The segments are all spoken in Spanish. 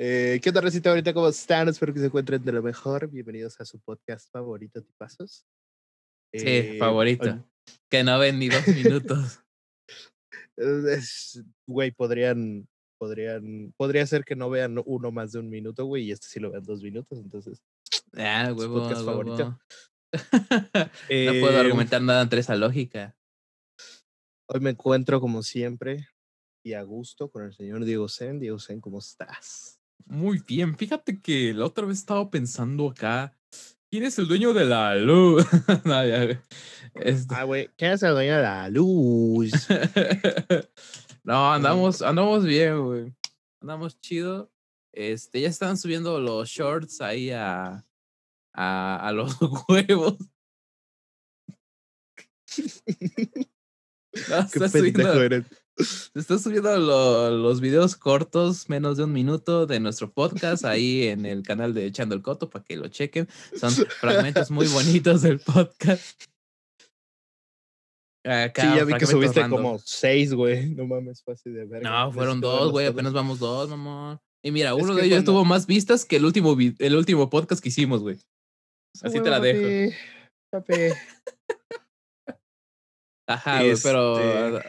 Eh, ¿Qué onda, Recita? Ahorita, ¿cómo están? Espero que se encuentren de lo mejor. Bienvenidos a su podcast favorito, Tipazos. Sí, Eh, favorito. hoy- Que no ven ni dos minutos. es- Güey, podrían, podrían, podría ser que no vean uno más de un minuto, güey, y este sí lo vean dos minutos, entonces. Ah, Su huevo, podcast favorito. no puedo Eh, argumentar nada entre esa lógica. Hoy me encuentro, como siempre, y a gusto con el señor Diego Zen. Diego Zen, ¿cómo estás? Muy bien. Fíjate que la otra vez estaba pensando acá. ¿Quién es el dueño de la luz? No, ya, güey. Este- Ah, güey, ¿qué hace el dueño de la luz? no, andamos, andamos bien, güey. Andamos chido. Este, ya están subiendo los shorts ahí a, a, a los huevos. No, Qué pendejo subiendo, eres. Se está subiendo lo- los videos cortos, menos de un minuto de nuestro podcast ahí en el canal de Echando el Coto para que lo chequen. Son fragmentos muy bonitos del podcast. Acá, Sí, ya vi que subiste random. como seis, güey. No mames, así de verga. No, fueron dos, güey. Apenas vamos dos, mamón. Y mira, Es uno que de ellos cuando- tuvo más vistas que el último, el último podcast que hicimos, güey. Así te la dejo. papi. Ajá, güey, pero.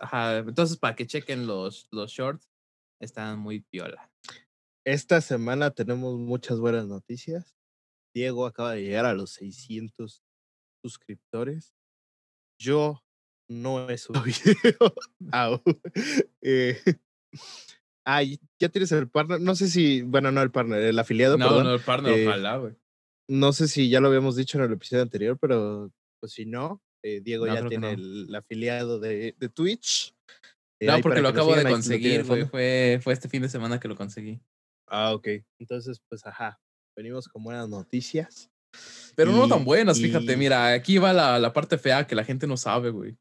Ajá, entonces para que chequen los, los shorts, están muy piola. Esta semana tenemos muchas buenas noticias. Diego acaba de llegar a los 600 suscriptores. Yo no he subido aún. Eh, ah, ya tienes el partner. No sé si, bueno, no el partner, el afiliado, No, perdón. no, el partner, eh, ojalá, güey. No sé si ya lo habíamos dicho en el episodio anterior, pero pues si no, eh, Diego No, ya tiene no. el, afiliado de, de Twitch. Eh, No, porque lo acabo de lo conseguir, güey. Fue, fue este fin de semana que lo conseguí. Ah, ok. Entonces, pues ajá, venimos con buenas noticias. Pero no tan buenas, fíjate. Mira, aquí va la, la parte fea que la gente no sabe, güey.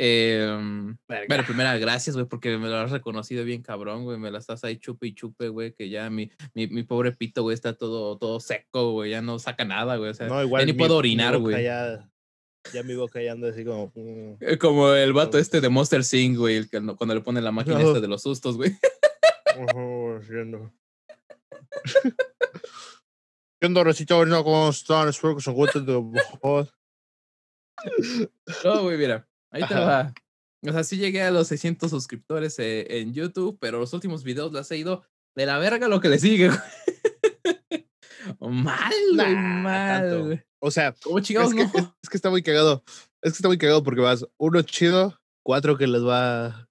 Verga. Bueno, primera, gracias, güey, porque me lo has reconocido bien cabrón, güey. Me la estás ahí chupe y chupe, güey, que ya mi, mi, mi pobre pito, güey, está todo, todo seco, güey. Ya no saca nada, güey. O sea, No, igual ya ni mi- puedo orinar, güey. Ya, ya mi boca ya anda así como. mm. eh, Como el vato Como- este de Monster Sing, güey, el que cuando le pone la máquina No. esta de los sustos, güey. Haciendo. ¿Qué onda, ¿Cómo están? Espero que se encuentren de mejor. No, güey, mira, ahí te va. O sea, sí llegué a los 600 suscriptores eh, en YouTube, pero los últimos videos les he ido de la verga lo que le sigue, güey. Mal, güey, Nah, mal. O sea, ¿Cómo es que, no? es, es que está muy cagado. Es que está muy cagado porque vas uno chido, cuatro que les va.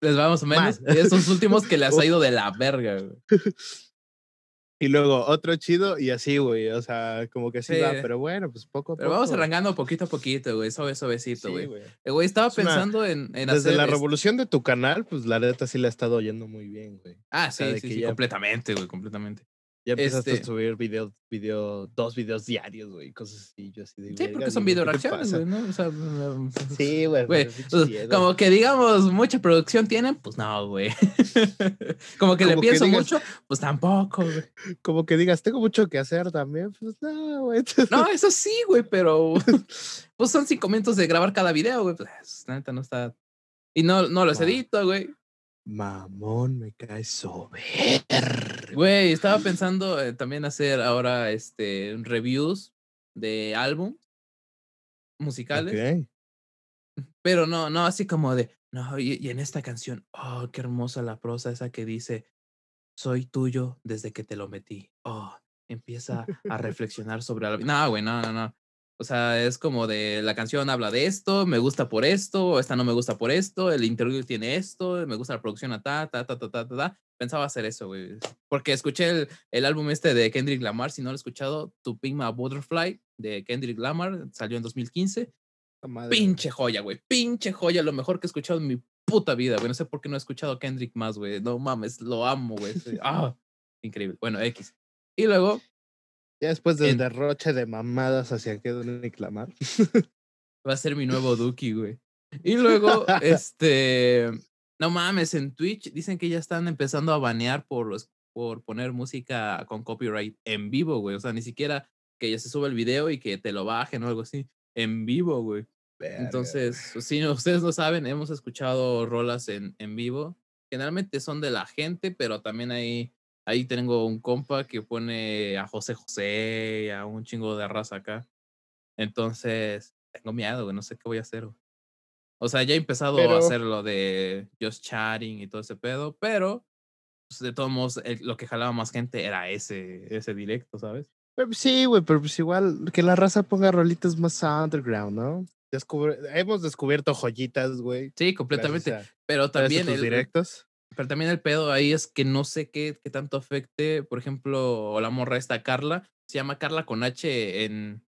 Les va más o menos. Mal. Y esos últimos que les ha ido de la verga, güey. Y luego otro chido y así, güey. O sea, como que sí, va, pero bueno, pues poco a Pero poco. vamos arrancando poquito a poquito, güey. Suave, suavecito, güey. güey. El güey estaba Es una- pensando en, en Desde hacer. la este- revolución de tu canal, pues la neta sí la ha estado oyendo muy bien, güey. Ah, o sea, sí, sí, sí, ya- completamente, güey, completamente. Ya empezaste Este- a subir video, video, dos videos diarios, güey, cosas así. Yo así de Sí, "Verga, porque son video ¿qué te reacciones, pasa?". güey, ¿no? O sea, mm, Sí, güey. Como que digamos, mucha producción tienen, pues no, güey. como que le que pienso digas- mucho, pues tampoco, güey. Como que digas, tengo mucho que hacer también. Pues no, güey. No, eso sí, güey, pero pues son cinco minutos de grabar cada video, güey. Pues neta no está. Y no, no los edito, güey. Mamón, me cae sobre. Güey, estaba pensando eh, también hacer ahora este reviews de álbum musicales, pero no, no así como de, no, y, y en esta canción, oh, qué hermosa la prosa esa que dice, soy tuyo desde que te lo metí. Oh, empieza a reflexionar sobre vida. No, güey, no, no, no. O sea, es como de la canción habla de esto, me gusta por esto, esta no me gusta por esto, el interview tiene esto, me gusta la producción a ta, ta, ta, ta, ta, ta, ta. Pensaba hacer eso, güey. Porque escuché el, el álbum este de Kendrick Lamar, si no lo he escuchado, To Pink My Butterfly de Kendrick Lamar, salió en 2015. Pinche joya, güey. Pinche joya, lo mejor que he escuchado en mi puta vida, güey. No sé por qué no he escuchado a Kendrick más, güey. No mames, lo amo, güey. Ah, increíble. Bueno, X. Y luego, Ya después del en- derroche de mamadas hacia que reclamar. va a ser mi nuevo Duki, güey. Y luego, este, no mames, en Twitch dicen que ya están empezando a banear por los, por poner música con copyright en vivo, güey. O sea, ni siquiera que ya se sube el video y que te lo bajen o algo así. En vivo, güey. Entonces, si no- ustedes no saben, hemos escuchado rolas en, en vivo. Generalmente son de la gente, pero también hay, ahí tengo un compa que pone a José José, a un chingo de raza acá. Entonces, tengo miedo, güey, no sé qué voy a hacer. Güey. O sea, ya he empezado a hacer lo de just chatting y todo ese pedo, pero pues, de todos modos, lo que jalaba más gente era ese, ese directo, ¿sabes? Pues, sí, güey, pero pues igual que la raza ponga rolitas más underground, ¿no? hemos descubierto joyitas, güey. Sí, completamente. pero también el, directos. Pero también el pedo ahí es que no sé qué, qué tanto afecte, por ejemplo, la morra esta Carla, se llama Carla con H en,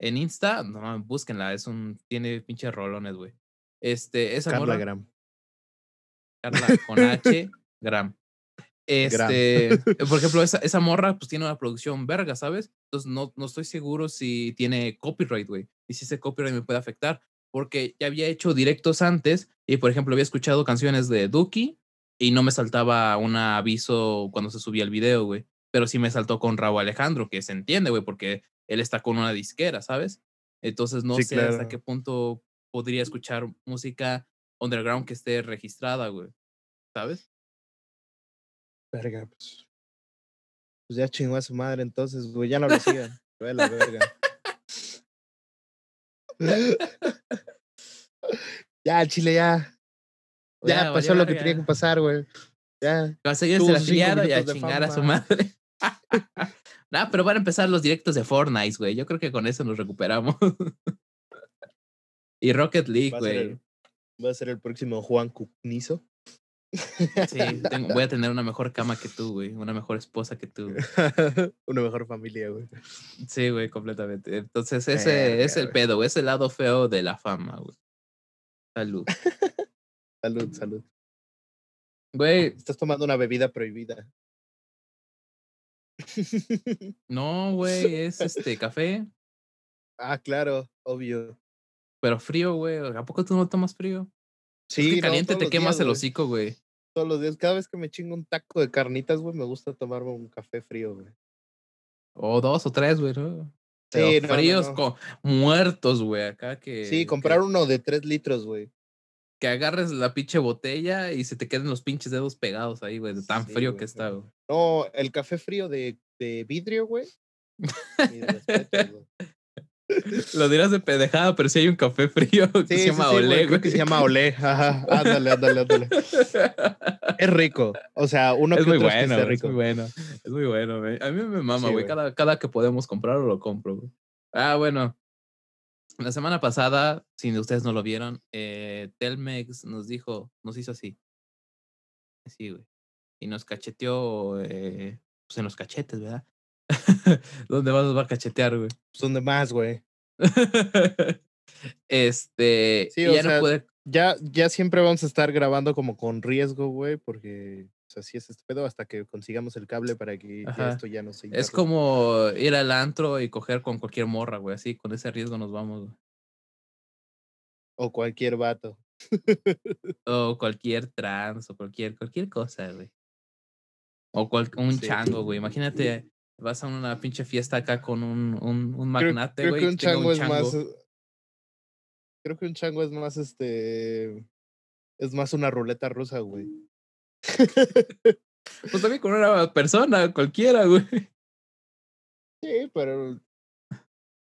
en Insta, no, búsquenla, es un, tiene pinches rolones, güey. Este, esa Carla Gram. Carla con H, Gram. Este, por ejemplo, esa, esa morra pues tiene una producción verga, ¿sabes? Entonces no, no estoy seguro si tiene copyright, güey. Y si ese copyright me puede afectar. Porque ya había hecho directos antes y, por ejemplo, había escuchado canciones de Duki y no me saltaba un aviso cuando se subía el video, güey. Pero sí me saltó con Raúl Alejandro, que se entiende, güey, porque él está con una disquera, ¿sabes? Entonces no sé hasta qué punto podría escuchar música underground que esté registrada, güey. ¿Sabes? Verga, pues. Pues ya chingó a su madre entonces, güey. Ya no lo sigan. la verga. ya, Chile, ya. Ya, pasó lo que tenía que pasar, güey. Ya. Va a seguirse la y a chingar a su madre. nah, pero van a empezar los directos de Fortnite, güey. Yo creo que con eso nos recuperamos. y Rocket League, güey. Va a ser el próximo Juan Cucnizo. Sí, voy a tener una mejor cama que tú, güey. Una mejor esposa que tú. una mejor familia, güey. Sí, güey, completamente. Entonces, ese es el pedo, güey. Es el lado feo de la fama, güey. Salud. Salud, salud. Güey. Estás tomando una bebida prohibida. No, güey, es este café. Ah, claro, obvio. Pero frío, güey. ¿A poco tú no tomas frío? Sí, caliente te quemas el hocico, güey. Todos los días, cada vez que me chingo un taco de carnitas, güey, me gusta tomarme un café frío, güey. O dos o tres, güey, ¿no? sí, fríos muertos, güey, acá que. Sí, comprar uno de tres litros, güey. Que agarres la pinche botella y se te queden los pinches dedos pegados ahí, güey, de tan frío que está, güey. No, el café frío de, de vidrio, güey. Lo dirás de pendejada, pero si hay un café frío que se llama Olé, güey. Que se llama Olé. Ándale, ándale, ándale. Es rico. O sea, uno es muy bueno, es, rico. muy bueno. Es muy bueno, güey. A mí me mama, güey. cada, cada que podemos comprarlo, lo compro, güey. Ah, bueno. La semana pasada, si ustedes no lo vieron, eh, Telmex nos dijo, nos hizo así. Así, güey. Y nos cacheteó, eh, pues en los cachetes, ¿verdad? ¿Dónde vas a cachetear, güey? Pues donde más, güey. este. Sí, ya no puede... Ya, ya siempre vamos a estar grabando como con riesgo, güey, porque así es este pedo hasta que consigamos el cable para que esto ya no se. Es como ir al antro y coger con cualquier morra, güey. Así, con ese riesgo nos vamos, güey. O cualquier vato. o cualquier trans, o cualquier, cualquier cosa, güey. O un chango, güey. Imagínate vas a una pinche fiesta acá con un, un, un magnate, güey. Creo, que un chango, es más. Creo que un chango es más este. Es más una ruleta rusa, güey. pues también con una persona, cualquiera, güey. Sí, pero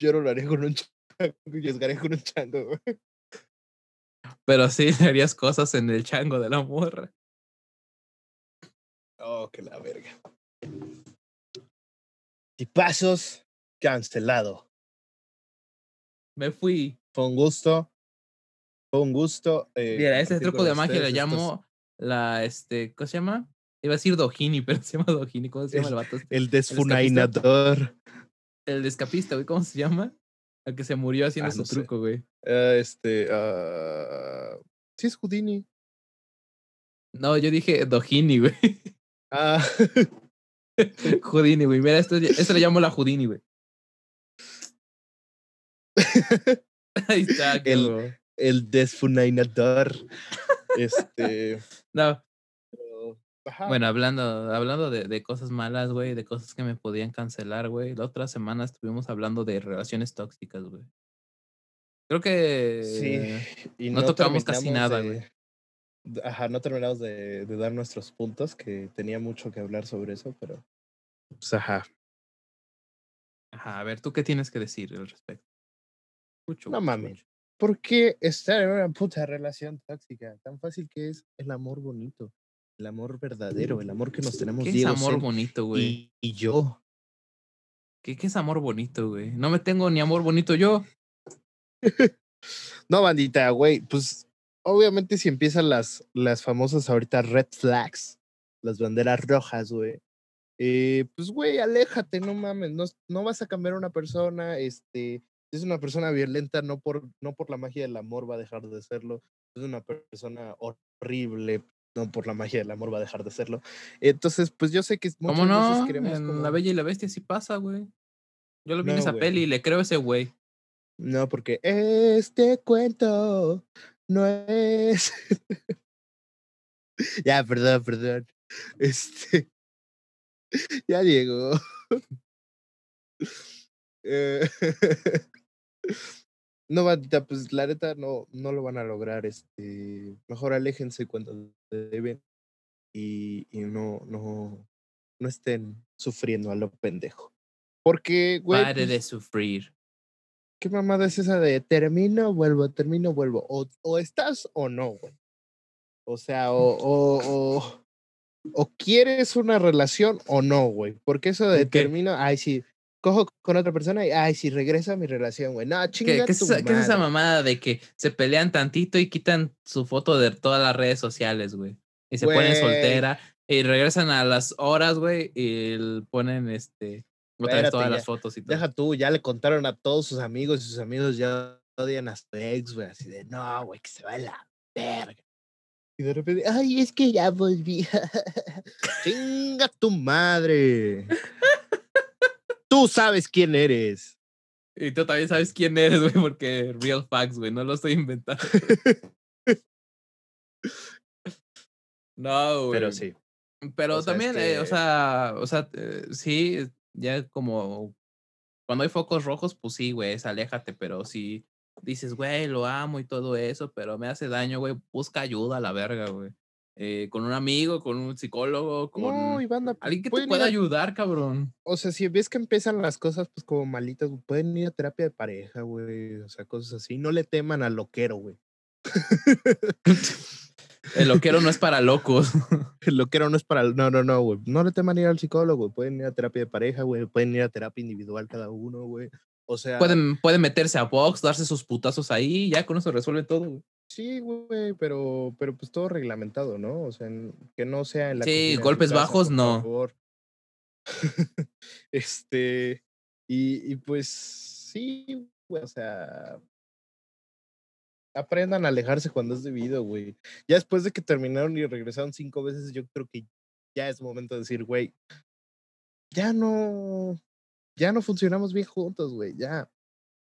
yo no lo haría con un chango, yo con un chango, güey. Pero sí harías cosas en el chango de la morra. Oh, que la verga. Pasos cancelado. Me fui. Fue un gusto. Fue un gusto. Eh, Mira, ese truco de magia le llamo la, este, ¿cómo se llama? Iba a decir Dojini, pero se llama Dojini. ¿Cómo se llama el, vato? Este? El desfunainador. El descapista, güey. ¿Cómo se llama? El que se murió haciendo ah, su truco, güey. Uh, este, uh... sí es Houdini. No, yo dije Dojini, güey. Ah. Houdini, güey. Mira, esto, esto le llamo la Houdini, güey. Ahí está, el, el desfunainador. Este. No. Bueno, hablando, hablando de, de cosas malas, güey, de cosas que me podían cancelar, güey. La otra semana estuvimos hablando de relaciones tóxicas, güey. Creo que sí, y no, tocamos casi nada, güey. Ajá, no terminamos de, de dar nuestros puntos, que tenía mucho que hablar sobre eso, pero. Pues ajá. Ajá, a ver, ¿tú qué tienes que decir al respecto? Mucho, no mames. ¿Por qué estar en una puta relación tóxica? Tan fácil que es el amor bonito, el amor verdadero, el amor que nos tenemos ¿Qué es amor bonito, güey? Y, y, yo. ¿Qué, ¿Qué es amor bonito, güey? No me tengo ni amor bonito yo. no, bandita, güey, pues obviamente si empiezan las, las famosas ahorita red flags, las banderas rojas, güey. Eh, pues, güey, aléjate, no mames, no, no vas a cambiar a una persona, este, es una persona violenta, no por, no por la magia del amor va a dejar de serlo, es una persona horrible, no por la magia del amor va a dejar de serlo. Entonces, pues yo sé que muchas ¿Cómo no? veces queremos en La Bella y la Bestia sí pasa, güey. Yo lo vi en esa peli y le creo a ese güey. No, porque este cuento no es. ya, perdón, perdón. Este. ya Diego. Eh, no, bandita, pues la neta no, no lo van a lograr. Este, mejor aléjense cuando deben y, y no, no, no estén sufriendo a lo pendejo. Porque, güey. Pare de pues sufrir. ¿Qué mamada es esa de termino, vuelvo, termino, vuelvo? O, o estás o no, güey. O sea, o, o, o, o, quieres una relación o no, güey. Porque eso de termino, ay, sí, cojo con otra persona y, ay, sí, regresa a mi relación, güey. No, chinga ¿Qué, es esa, ¿Qué es esa mamada de que se pelean tantito y quitan su foto de todas las redes sociales, güey? Y se ponen soltera y regresan a las horas, güey, y ponen este otra todas las fotos y todo. Deja tú, ya le contaron a todos sus amigos y sus amigos ya odian a su ex, güey, así de, no, güey, que se va a la verga. Y de repente, ay, es que ya volví. Chinga tu madre. Tú sabes quién eres. Y tú también sabes quién eres, güey, porque real facts, güey, no lo estoy inventando. no, güey. Pero sí. Pero también, eh, o sea, o sea, eh, sí, ya como cuando hay focos rojos, pues sí, güey, aléjate, pero si dices, güey, lo amo y todo eso, pero me hace daño, güey, busca ayuda a la verga, güey. Eh, con un amigo, con un psicólogo, con alguien que te pueda ayudar, cabrón. O sea, si ves que empiezan las cosas pues como malitas, pueden ir a terapia de pareja, güey, o sea, cosas así. No le teman al loquero, güey. El loquero no es para locos. El loquero no es para. No, no, no, güey. No le teman ir al psicólogo, Pueden ir a terapia de pareja, güey. Pueden ir a terapia individual cada uno, güey. O sea. Pueden, pueden meterse a box, darse sus putazos ahí, ya con eso resuelve todo, güey. Sí, güey, pero, pero pues todo reglamentado, ¿no? O sea, que no sea en la. Sí, golpes bajos, no. Favor. este. Y, y pues sí, güey, o sea, aprendan a alejarse cuando es debido, güey. Ya después de que terminaron y regresaron cinco veces, yo creo que ya es momento de decir, güey, ya no, ya no funcionamos bien juntos, güey, ya.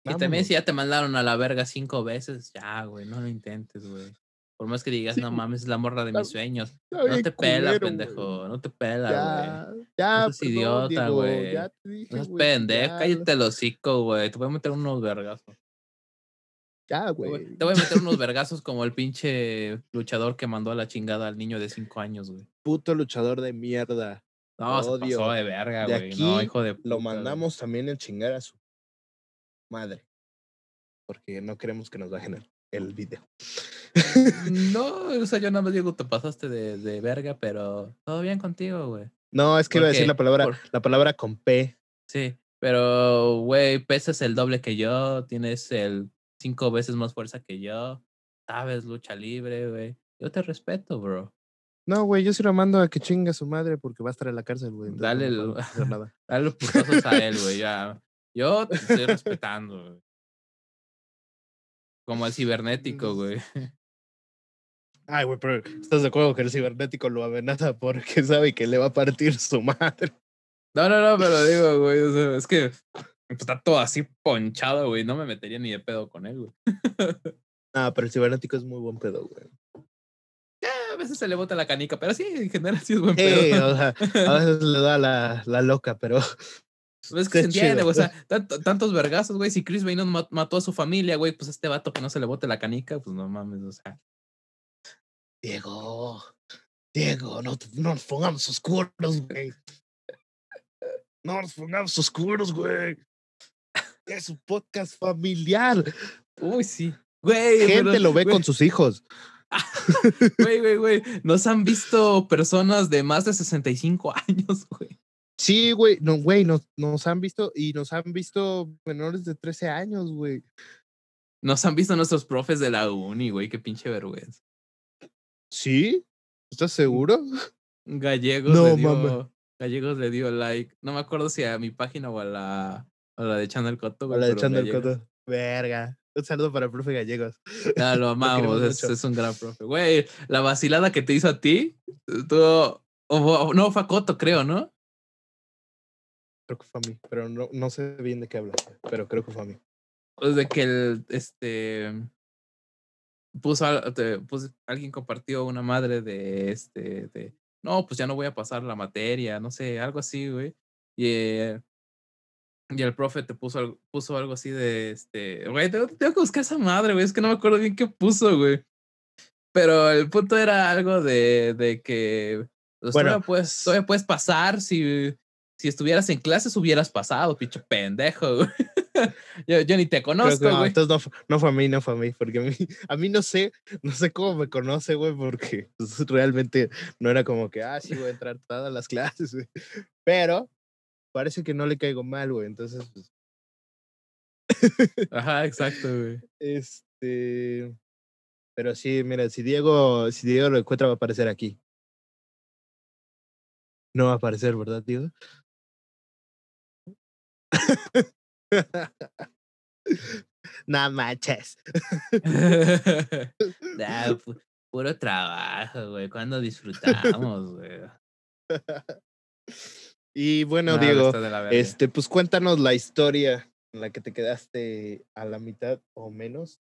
Y también si ya te mandaron a la verga cinco veces, ya, güey, no lo intentes, güey. Por más que digas, no mames, es la morra de mis sueños. No te pela, pendejo. No te pela, güey. Ya, no seas idiota, güey. No es pendejo, cállate el hocico, güey. Te voy a meter unos vergazos. Ya, güey. Te voy a meter unos vergazos como el pinche luchador que mandó a la chingada al niño de cinco años, güey. Puto luchador de mierda. No, se pasó de verga, güey. No, hijo de puta, Lo mandamos también en chingar a su madre. Porque no queremos que nos bajen el, el video. no, o sea, yo nada más digo, te pasaste de, de verga, pero todo bien contigo, güey. No, es que iba a decir la palabra, la palabra con P. Sí, pero, güey, pesas el doble que yo, tienes el cinco veces más fuerza que yo. Sabes, lucha libre, güey. Yo te respeto, bro. No, güey, yo sí lo mando a que chingue a su madre porque va a estar en la cárcel, güey. Dale, no dale los putazos a él, güey, ya. Yo te estoy respetando, güey. Como el cibernético, güey. Ay, güey, pero ¿estás de acuerdo que el cibernético lo amenaza porque sabe que le va a partir su madre? No, no, no, pero digo, güey, es que pues, está todo así ponchado, güey. No me metería ni de pedo con él, güey. ah, pero el cibernético es muy buen pedo, güey. a veces se le bota la canica, pero sí, en general sí es buen pedo. o sea, a veces le da la, la loca, pero. Es que se entiende, güey. O sea, tantos vergazos, güey. Si Chris Beynon mató a su familia, güey, pues este vato que no se le bote la canica, pues no mames, o sea. Diego, Diego, no, no nos pongamos oscuros, güey. No nos pongamos oscuros, güey. Es un podcast familiar. Uy, sí. Güey, Gente pero, lo ve güey, con sus hijos. Güey, güey, güey. Nos han visto personas de más de 65 años, güey. Sí, güey, no, güey, nos, nos han visto y nos han visto menores de 13 años, güey. Nos han visto nuestros profes de la uni, güey. Qué pinche vergüenza. ¿Sí? ¿Estás seguro? Gallegos No, le dio. Gallegos le dio like. No me acuerdo si a mi página o a la, a la de Channel Coto, güey. Hola, pero echando el Gallegos- coto. Verga. Un saludo para el profe Gallegos. Ah, lo amamos, es, un gran profe. Güey, la vacilada que te hizo a ti, tú, o- o- no, fue a Coto, creo, ¿no? Creo que fue a mí, pero no, no sé bien de qué hablas, pero creo que fue a mí. Pues de que el, este, puso, puso- alguien compartió una madre de, este, de, no, pues ya no voy a pasar la materia, no sé, algo así, güey. Y, eh, y el profe te puso, algo- puso algo así de, este, güey, tengo, tengo que buscar esa madre, güey, es que no me acuerdo bien qué puso, güey. Pero el punto era algo de, de que pues, Bueno, todavía, puedes, todavía puedes pasar si, si estuvieras en clases hubieras pasado, pinche pendejo, güey. yo, yo ni te conozco, que no, güey. entonces no fue a mí, no fue a mí, porque a mí, a mí no sé, no sé cómo me conoce, güey, porque pues, realmente no era como que, ah, sí, voy a entrar todas las clases, güey. Pero parece que no le caigo mal, güey, entonces, pues, Ajá, exacto, güey. este, pero sí, mira, si Diego, si Diego lo encuentra va a aparecer aquí. No va a aparecer, ¿verdad, Diego? no manches. Nah, pu- puro trabajo, güey. Cuando disfrutamos, güey. Y bueno, Diego, este, pues cuéntanos la historia en la que te quedaste a la mitad o menos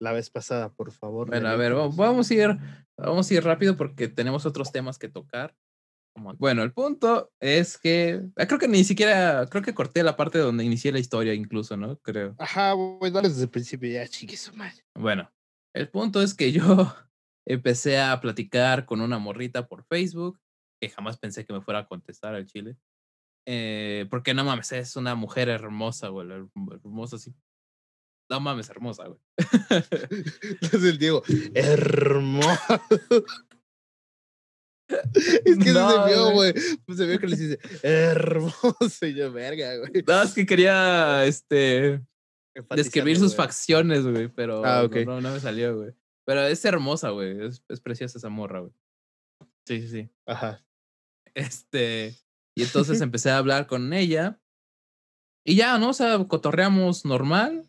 la vez pasada, por favor. Bueno, a ver, vamos a ir, vamos a ir rápido porque tenemos otros temas que tocar. Bueno, el punto es que ah, creo que ni siquiera, creo que corté la parte donde inicié la historia incluso, ¿no? Creo. Ajá, güey, dale desde el principio ya, chique su madre. Bueno, el punto es que yo empecé a platicar con una morrita por Facebook, que jamás pensé que me fuera a contestar al chile. Eh, porque no mames, es una mujer hermosa, güey, her- hermosa así. No mames, hermosa, güey. Entonces el Diego, hermoso. es que No, se vio, güey. Pues se vio que les dice, hermoso. Y yo, verga, güey. No, es que quería, este, describir sus facciones, güey, pero Ah, no- ok. no, no me salió, güey. Pero es hermosa, güey, es, es preciosa esa morra, güey. Sí, sí, sí. Ajá. Este, y entonces empecé a hablar con ella. Y ya, ¿no? O sea, cotorreamos normal.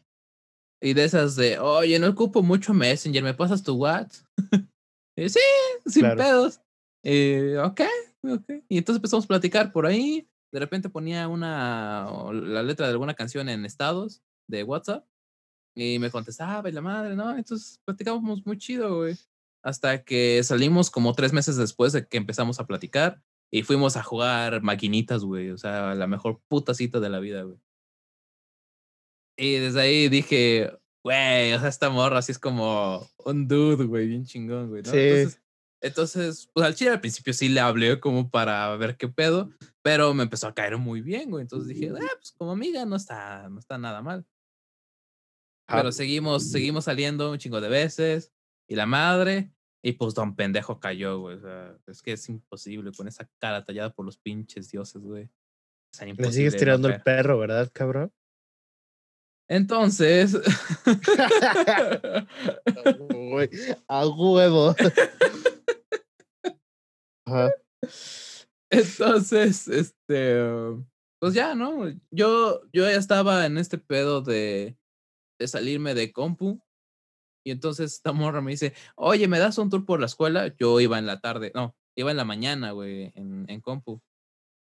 Y de esas de, oye, no ocupo mucho Messenger, ¿me pasas tu WhatsApp? sí, sin Claro. pedos. Y, ok, ok. Y entonces empezamos a platicar por ahí. De repente ponía una, la letra de alguna canción en estados de WhatsApp. Y me contestaba y la madre, ¿no? Entonces platicábamos muy chido, güey. Hasta que salimos como tres meses después de que empezamos a platicar. Y fuimos a jugar maquinitas, güey. O sea, la mejor puta cita de la vida, güey. Y desde ahí dije, güey, o sea, esta morra así es como un dude, güey, bien chingón, güey. ¿no? Sí. Entonces, entonces, pues al chile al principio sí le hablé como para ver qué pedo, pero me empezó a caer muy bien, güey. Entonces dije, ah, pues como amiga no está, no está nada mal. Ajá. Pero seguimos, seguimos saliendo un chingo de veces. Y la madre, y pues don pendejo cayó, güey. O sea, es que es imposible con esa cara tallada por los pinches dioses, güey. Es tan Le sigues tirando el perro, ¿verdad, cabrón? Entonces, a huevo. Ajá. entonces, este, pues ya, ¿no? Yo, yo ya estaba en este pedo de, de salirme de compu. Y entonces esta morra me dice, oye, ¿me das un tour por la escuela? Yo iba en la tarde, no, iba en la mañana, güey, en, en compu.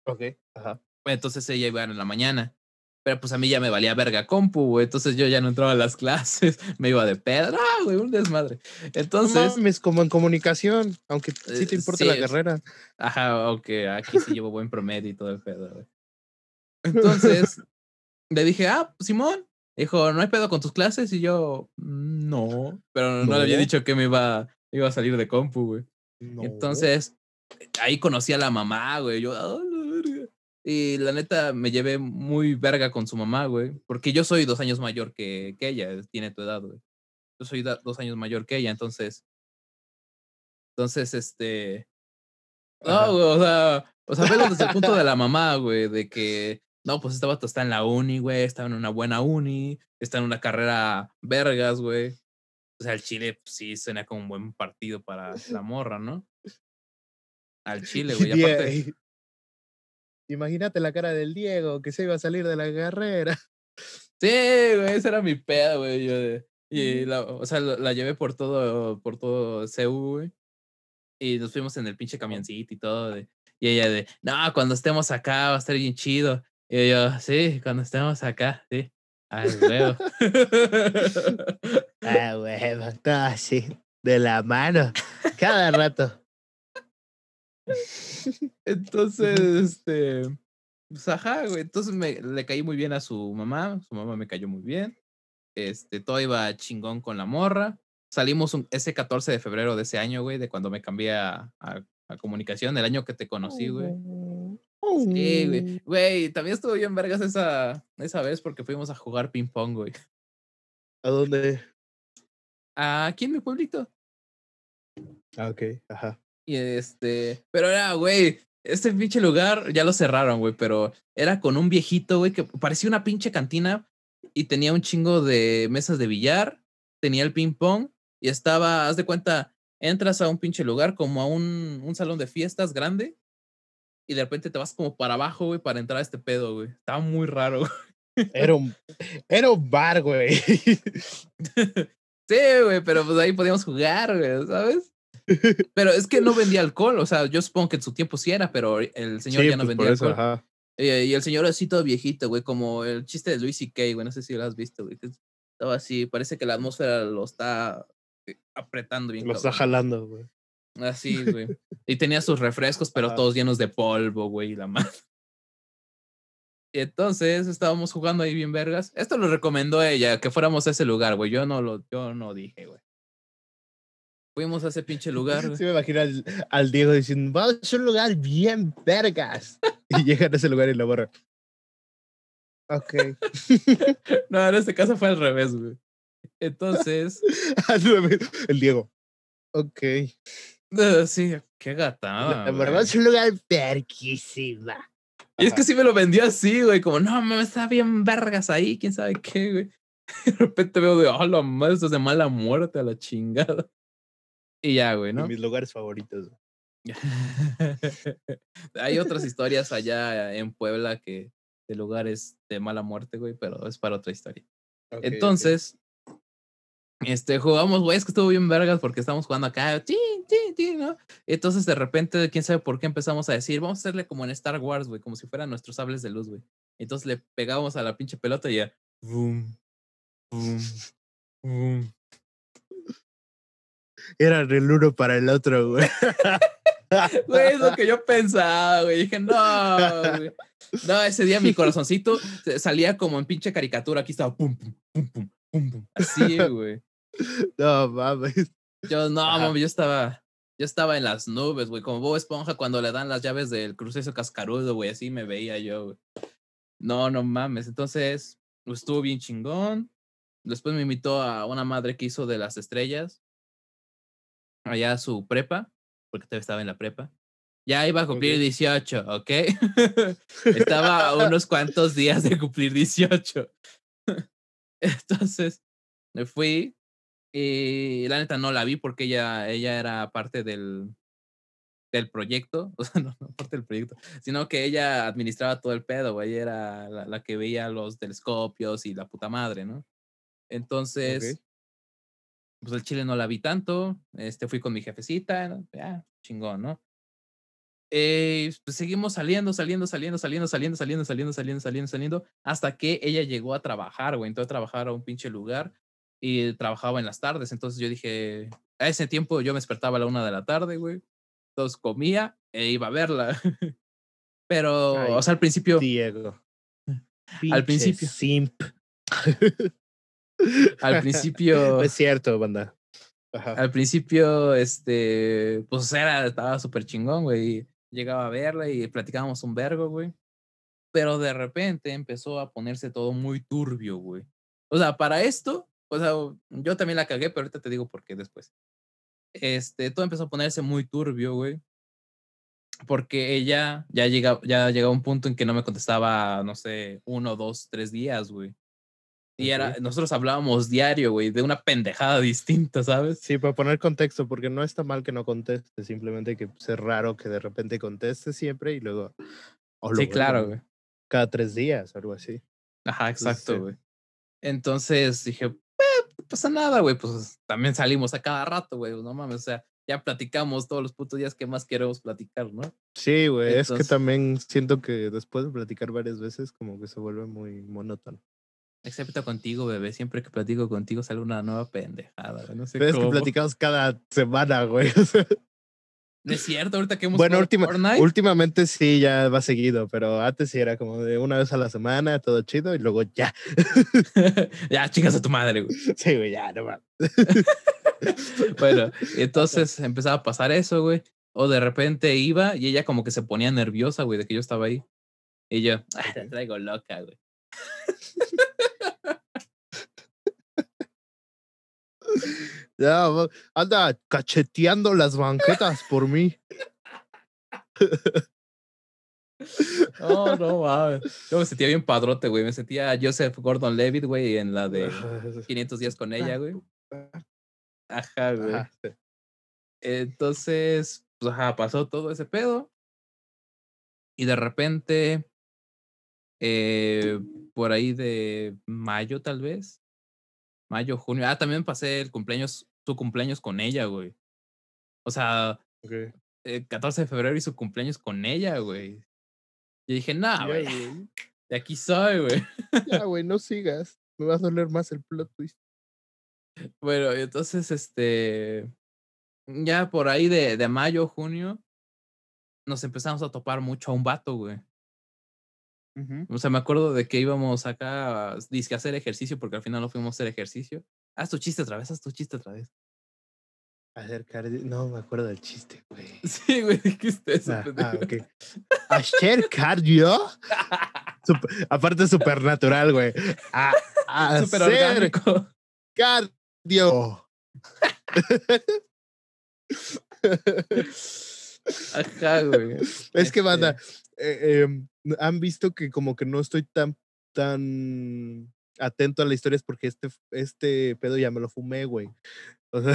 Ok. Ajá. Entonces ella iba en la mañana. Pero pues a mí ya me valía verga compu, güey. Entonces yo ya no entraba a las clases. Me iba de pedra, güey, un desmadre. No Entonces, mames, como en comunicación, aunque sí te Eh, importe sí, la carrera. ajá, aunque aquí sí llevo buen promedio y todo el pedo, güey. Entonces, le dije, ah, Simón. Dijo, ¿no hay pedo con tus clases? Y yo, "Mm, no. Pero no, le había No. dicho que me iba iba a salir de compu, güey. Entonces, ahí conocí a la mamá, güey. Yo, ah, verga. Y la neta, me llevé muy verga con su mamá, güey. Porque yo soy dos años mayor que, que ella, tiene tu edad, güey. Yo soy dos años mayor que ella, entonces. Entonces, este. No, güey, o sea, o sea, velo desde el punto de la mamá, güey, de que, no, pues estaba está en la uni, güey, estaba en una buena uni, está en una carrera vergas, güey. O sea, el Chile pues, sí suena como un buen partido para la morra, ¿no? Al Chile, güey. Aparte... Imagínate la cara del Diego, que se iba a salir de la carrera. Sí, güey, ese era mi pedo, güey. Yo y la, o sea, la, llevé por todo, por todo CU, güey. Y nos fuimos en el pinche camioncito y todo. De, y ella de, no, cuando estemos acá va a estar bien chido. Y yo, sí, cuando estemos acá, sí. Ah, huevo. ah, huevo, todo así, de la mano, cada rato. Entonces, este, pues ajá, güey. Entonces me, le caí muy bien a su mamá, su mamá me cayó muy bien. Este, todo iba chingón con la morra. Salimos ese 14 de febrero de ese año, güey, de cuando me cambié a, a, comunicación, el año que te conocí, güey. Sí, güey. Güey, también estuvo bien vergas esa, esa vez porque fuimos a jugar ping pong, güey. ¿A dónde? Aquí en mi pueblito. Ah, ok, ajá. Y este, pero era, güey, este pinche lugar ya lo cerraron, güey, pero era con un viejito, güey, que parecía una pinche cantina y tenía un chingo de mesas de billar, tenía el ping pong y estaba, haz de cuenta, entras a un pinche lugar como a un, un salón de fiestas grande y de repente te vas como para abajo, güey, para entrar a este pedo, güey. Estaba muy raro. Era un, era un bar, güey. sí, güey, pero pues ahí podíamos jugar, güey, ¿sabes? Pero es que no vendía alcohol, o sea, yo supongo que en su tiempo sí era, pero el señor ya no pues, vendía alcohol. Eh, y el señor así todo viejito, güey, como el chiste de Luis y Kay, güey, no sé si lo has visto, güey. Estaba así, parece que la atmósfera lo está eh, apretando bien. Lo está jalando, güey. Así, güey. Y tenía sus refrescos, pero todos llenos de polvo, güey, y la madre. Y entonces estábamos jugando ahí bien vergas. Esto lo recomendó ella, que fuéramos a ese lugar, güey. Yo no lo, yo no dije, güey. Fuimos a ese pinche lugar. Sí, me imagino al, Diego diciendo, vamos a un lugar bien vergas. y llegan a ese lugar y lo borran. Ok. no, en este caso fue al revés, güey. Entonces. el Diego. Ok. sí, qué gata. La verdad es un lugar verguísima. Y es que sí me lo vendió así, güey. Como, no, me está bien vergas ahí, quién sabe qué, güey. De repente veo de, oh, la madre, esto es de mala muerte a la chingada. Y ya, güey, ¿no? mis lugares favoritos. Hay otras historias allá en Puebla que de lugares de mala muerte, güey, pero es para otra historia. Entonces, este, jugamos, güey, es que estuvo bien vergas porque estamos jugando acá, ¿no? Entonces, de repente, quién sabe por qué empezamos a decir, vamos a hacerle como en Star Wars, güey, como si fueran nuestros sables de luz, güey. Entonces le pegábamos a la pinche pelota y ya, boom, boom, boom, era el uno para el otro, güey. Güey, es lo que yo pensaba, güey. Dije, no, güey. No, ese día mi corazoncito salía como en pinche caricatura. Aquí estaba pum, pum, pum, pum, pum, pum. Así, güey. No, mames. Yo, no, mami, yo estaba, yo estaba en las nubes, güey. Como Bob Esponja cuando le dan las llaves del crucero cascarudo, güey. Así me veía yo, güey. No, no mames. Entonces, estuvo bien chingón. Después me invitó a una madre que hizo de las estrellas allá su prepa, porque todavía estaba en la prepa. Ya iba a cumplir 18, ¿ok? estaba a unos cuantos días de cumplir 18. Entonces, me fui y la neta no la vi porque ella, ella era parte del, del proyecto, o sea, no, parte del proyecto, sino que ella administraba todo el pedo, güey, ella era la, la, que veía los telescopios y la puta madre, ¿no? Entonces, pues el chile no la vi tanto, este, fui con mi jefecita, ya, chingón, ¿no? Eh, pues seguimos saliendo, saliendo, saliendo, saliendo, saliendo, saliendo, saliendo, saliendo, saliendo, saliendo, hasta que ella llegó a trabajar, güey, entonces a trabajar a un pinche lugar y trabajaba en las tardes, entonces yo dije, a ese tiempo yo me despertaba a la una de la tarde, güey, entonces comía e iba a verla. Pero, o sea, al principio... Diego. al principio... Simp. Al principio. es cierto, banda. Ajá. Al principio, este, pues era, estaba súper chingón, güey. Llegaba a verla y platicábamos un vergo, güey. Pero de repente empezó a ponerse todo muy turbio, güey. O sea, para esto, o sea, yo también la cagué, pero ahorita te digo por qué después. Este, todo empezó a ponerse muy turbio, güey. Porque ella ya llega, ya llegaba a un punto en que no me contestaba, no sé, uno, dos, tres días, güey. Y era, nosotros hablábamos diario, güey, de una pendejada distinta, ¿sabes? Sí, para poner contexto, porque no está mal que no conteste, simplemente que pues, es raro que de repente conteste siempre y luego. Sí, claro, güey. Cada tres días, algo así. Ajá, exacto, sí. güey. Entonces dije, "Eh, no pasa nada, güey. Pues también salimos a cada rato, güey. No mames, o sea, ya platicamos todos los putos días que más queremos platicar, ¿no? Sí, güey, es que también siento que después de platicar varias veces, como que se vuelve muy monótono. Excepto contigo, bebé. Siempre que platico contigo sale una nueva pendejada. No sé Pero es que cómo. platicamos cada semana, güey. No es cierto, ahorita que hemos bueno, última- últimamente sí, ya va seguido, pero antes sí era como de una vez a la semana, todo chido, y luego ya. ya, chingas a tu madre, güey. Sí, güey, ya, no mames. Bueno, entonces empezaba a pasar eso, güey. O de repente iba y ella como que se ponía nerviosa, güey, de que yo estaba ahí. Y yo, ah, la traigo loca, güey. Ya, anda cacheteando las banquetas por mí. No, no mames. Yo me sentía bien padrote, güey. Me sentía Joseph Gordon Levitt, güey, en la de 500 días con ella, güey. Ajá, güey. Entonces, pues, ajá, pasó todo ese pedo. Y de repente, eh, por ahí de mayo, tal vez. Mayo, junio. Ah, también pasé el cumpleaños, su cumpleaños con ella, güey. O sea, Ok. el 14 de febrero y su cumpleaños con ella, güey. Y dije, nah, güey, de aquí soy, güey. Ya, güey, no sigas. Me va a doler más el plot twist. Bueno, entonces, este, ya por ahí de, de mayo, junio, nos empezamos a topar mucho a un vato, güey. O sea, me acuerdo de que íbamos acá a a hacer ejercicio, porque al final no fuimos a hacer ejercicio. Haz tu chiste otra vez, haz tu chiste otra vez. Hacer cardio. No me acuerdo del chiste, güey. Sí, güey, dijiste eso. Ah, ah, ok. Hacer cardio. Sup- aparte, supernatural, güey. A- Súper hacer orgánico. cardio. Ajá, güey. Es que, banda, Este, eh, em, han visto que como que no estoy tan, tan atento a la historia es porque este, este pedo ya me lo fumé, güey. O sea,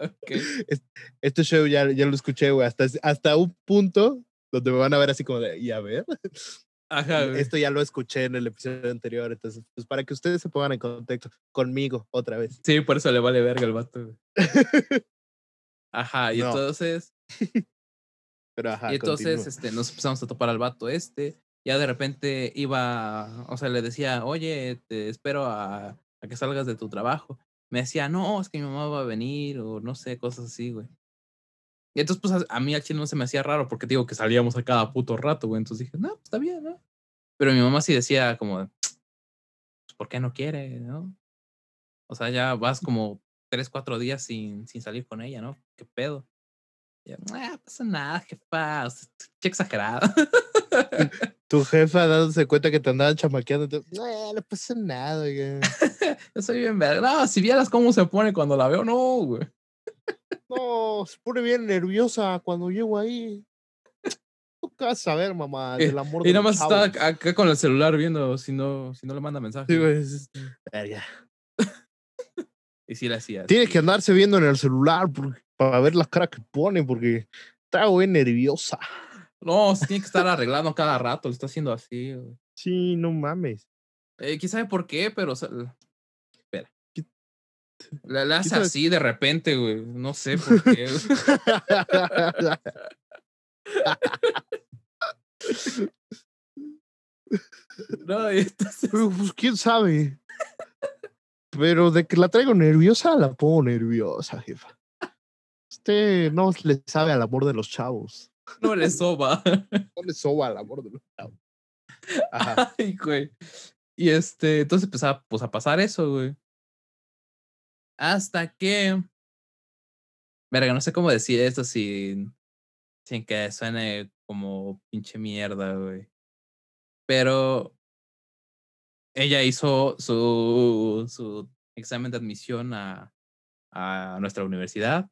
ok. este show ya, ya lo escuché, güey, hasta, hasta un punto donde me van a ver así como de, y a ver, Ajá, esto ya lo escuché en el episodio anterior, entonces, pues para que ustedes se pongan en contexto conmigo otra vez. Sí, por eso le vale verga el vato, güey. Ajá, y No, entonces, Pero ajá, y entonces continúa. este, nos empezamos a topar al vato este. Ya de repente iba, o sea, le decía, oye, te espero a, a que salgas de tu trabajo. Me decía, no, es que mi mamá va a venir, o no sé, cosas así, güey. Y entonces, pues a, a mí al chile no se me hacía raro porque digo que salíamos a cada puto rato, güey. Entonces dije, no, pues está bien, ¿no? Pero mi mamá sí decía, como, pues, ¿por qué no quiere, no? O sea, ya vas como tres, cuatro días sin, sin salir con ella, ¿no? ¿Qué pedo? Y yo, ah, pasa nada, jefa. o sea, Qué exagerada. Tu jefa dándose cuenta que te andaban chamaqueando, no, no pasa nada, oiga. Yo soy bien verga. No, si vieras cómo se pone cuando la veo, no, güey. No, se pone bien nerviosa cuando llego ahí. Tú qué vas a ver, mamá, Y- del amor Y de nada los más está acá con el celular viendo si no, si no le manda mensaje. Sí, güey, verga. Y sí le hacía. Tiene sí. que andarse viendo en el celular por- para ver la cara que pone, porque está güey nerviosa. No, se tiene que estar arreglando cada rato. Lo está haciendo así, güey. Sí, no mames. Eh, ¿Quién sabe por qué? Pero. o sea, l- espera. ¿Qué- Le, le hace sabe? así de repente, güey. No sé por qué. No, entonces. Pero, pues quién sabe. Pero de que la traigo nerviosa, la pongo nerviosa, jefa. Usted no le sabe al amor de los chavos. No le soba. No le soba al amor de los chavos. Ajá. Ay, güey. Y este, entonces empezaba pues a pasar eso, güey. Hasta que. Verga, no sé cómo decir esto sin. Sin que suene como pinche mierda, güey. Pero. Ella hizo su, su examen de admisión a, a nuestra universidad.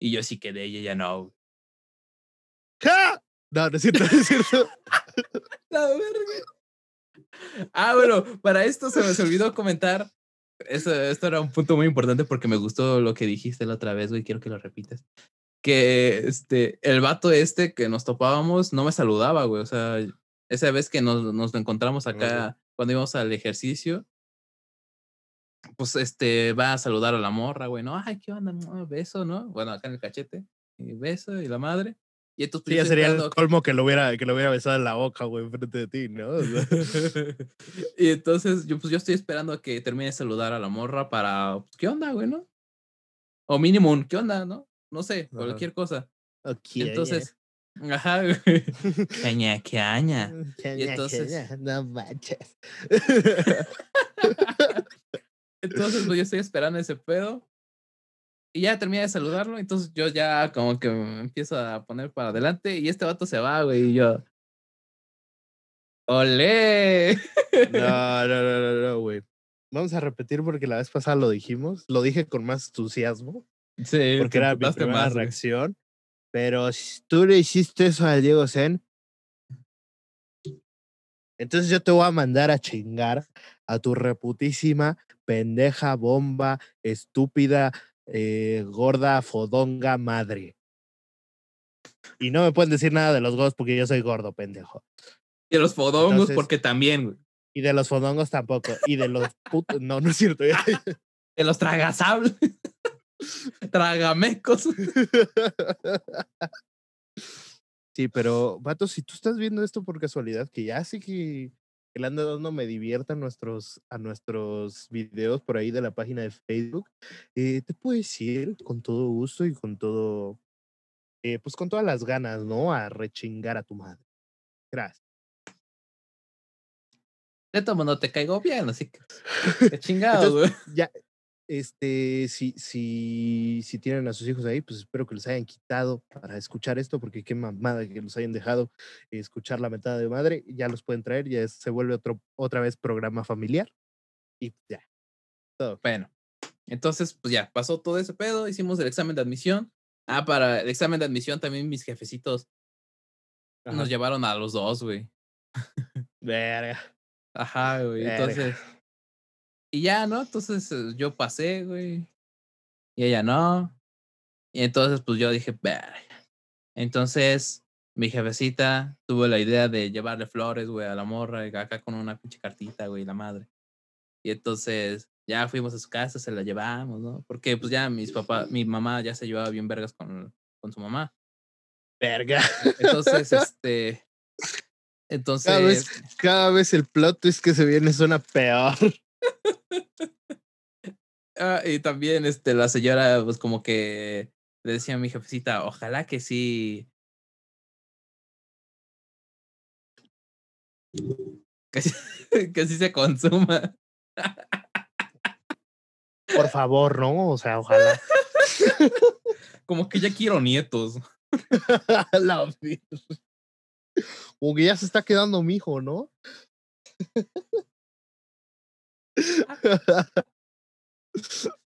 Y yo sí quedé y ella no. ¡Ja! No, no es cierto, no es cierto. La verga. Ah, bueno, para esto se me olvidó comentar. Esto, esto era un punto muy importante porque me gustó lo que dijiste la otra vez, güey. Quiero que lo repitas. Que este, el vato este que nos topábamos no me saludaba, güey. O sea, esa vez que nos, nos encontramos acá cuando íbamos al ejercicio, pues este va a saludar a la morra, güey, ¿no? Ay, ¿qué onda? beso, ¿no? Bueno, acá en el cachete, y beso y la madre. Y entonces pues, sí, ya sería el colmo que lo hubiera, que lo hubiera besado en la boca, güey, frente de ti, ¿no? y entonces yo, pues yo estoy esperando a que termine de saludar a la morra para, pues, ¿qué onda, güey, no? O mínimo, ¿qué onda, no? No sé, cualquier cosa. Okay, entonces, ajá, güey. Caña, caña. y entonces, no manches. entonces, pues yo estoy esperando ese pedo. Y ya termina de saludarlo, entonces yo ya como que me empiezo a poner para adelante y este vato se va, güey, y yo... ¡Olé! No, no, no, no, no, güey. Vamos a repetir porque la vez pasada lo dijimos, lo dije con más entusiasmo. Sí, porque era mi primera más, reacción. Pero si tú le hiciste eso al Diego Zen, entonces yo te voy a mandar a chingar a tu reputísima pendeja, bomba, estúpida, eh, gorda, fodonga, madre. Y no me pueden decir nada de los gordos porque yo soy gordo, pendejo. Y de los fodongos porque también, güey. Y de los fodongos tampoco. Y de los putos. No, no es cierto. de los tragasables. Tragamecos. Sí, pero, vato, si tú estás viendo esto por casualidad, que ya sí que que le han dando me divierta a nuestros, a nuestros videos por ahí de la página de Facebook, eh, te puedo decir con todo gusto y con todo, eh, pues con todas las ganas, ¿no? A rechingar a tu madre. Gracias. De todo mundo te caigo bien, así que. Qué chingado, güey. Ya, este, si, si, si tienen a sus hijos ahí, pues espero que los hayan quitado para escuchar esto, porque qué mamada que los hayan dejado escuchar la metada de madre. Ya los pueden traer, ya se vuelve otro, otra vez programa familiar. Y ya. Todo. Bueno, entonces, pues ya, pasó todo ese pedo, hicimos el examen de admisión. Ah, para el examen de admisión también mis jefecitos nos llevaron a los dos, güey. Verga. Ajá, güey. Entonces y ya, ¿no? Entonces eh, yo pasé, güey. Y ella no. Y entonces, pues yo dije, verga. Entonces, mi jefecita tuvo la idea de llevarle flores, güey, a la morra, acá con una pinche cartita, güey, la madre. Y entonces, ya fuimos a su casa, se la llevamos, ¿no? Porque, pues ya mis papás, mi mamá ya se llevaba bien vergas con, con su mamá. Verga. Entonces, este. Entonces. Cada vez, cada vez el plot es que se viene suena peor. Ah, y también este, la señora, pues como que le decía a mi jefecita, ojalá que sí. Que sí, que sí se consuma. Por favor, ¿no? O sea, ojalá. Como que ya quiero nietos. La Como que ya se está quedando mi hijo, ¿no?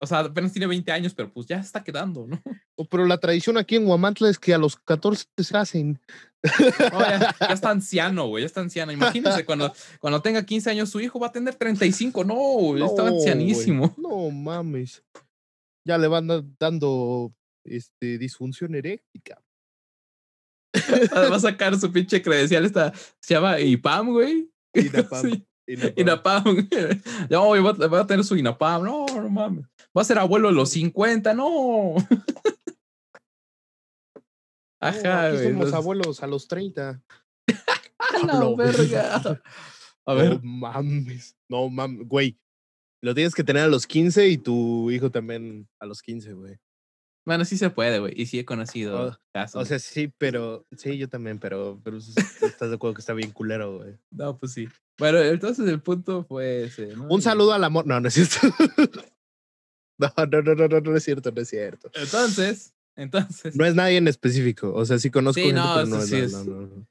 O sea, apenas tiene 20 años, pero pues ya está quedando, ¿no? Pero la tradición aquí en Huamantla es que a los 14 se hacen. ya, está anciano, güey, ya está anciano. Imagínense, cuando, cuando tenga 15 años su hijo va a tener 35. No, ya está ancianísimo. No mames. Ya le van dando este, disfunción eréctica. va a sacar su pinche credencial, esta, se llama IPAM, güey. IPAM. Inapam. No, va, a tener su Inapam. No, no mames. Va a ser abuelo de los 50. No. Ajá, aquí somos abuelos a los 30. no, verga. A ver. No mames. No mames, güey. Lo tienes que tener a los 15 y tu hijo también a los 15, güey. Bueno, sí se puede, güey. Y sí he conocido oh, casos. O sea, sí, pero. Sí, yo también, pero. Pero estás de acuerdo que está bien culero, güey. No, pues sí. Bueno, entonces el punto fue ese, ¿no? Un saludo al amor. No, no es cierto. No, no, no, no, no, no es cierto, no es cierto. Entonces, entonces. No es nadie en específico. O sea, sí conozco Sí, gente, no, pero no, es sí na- es- no, no, no.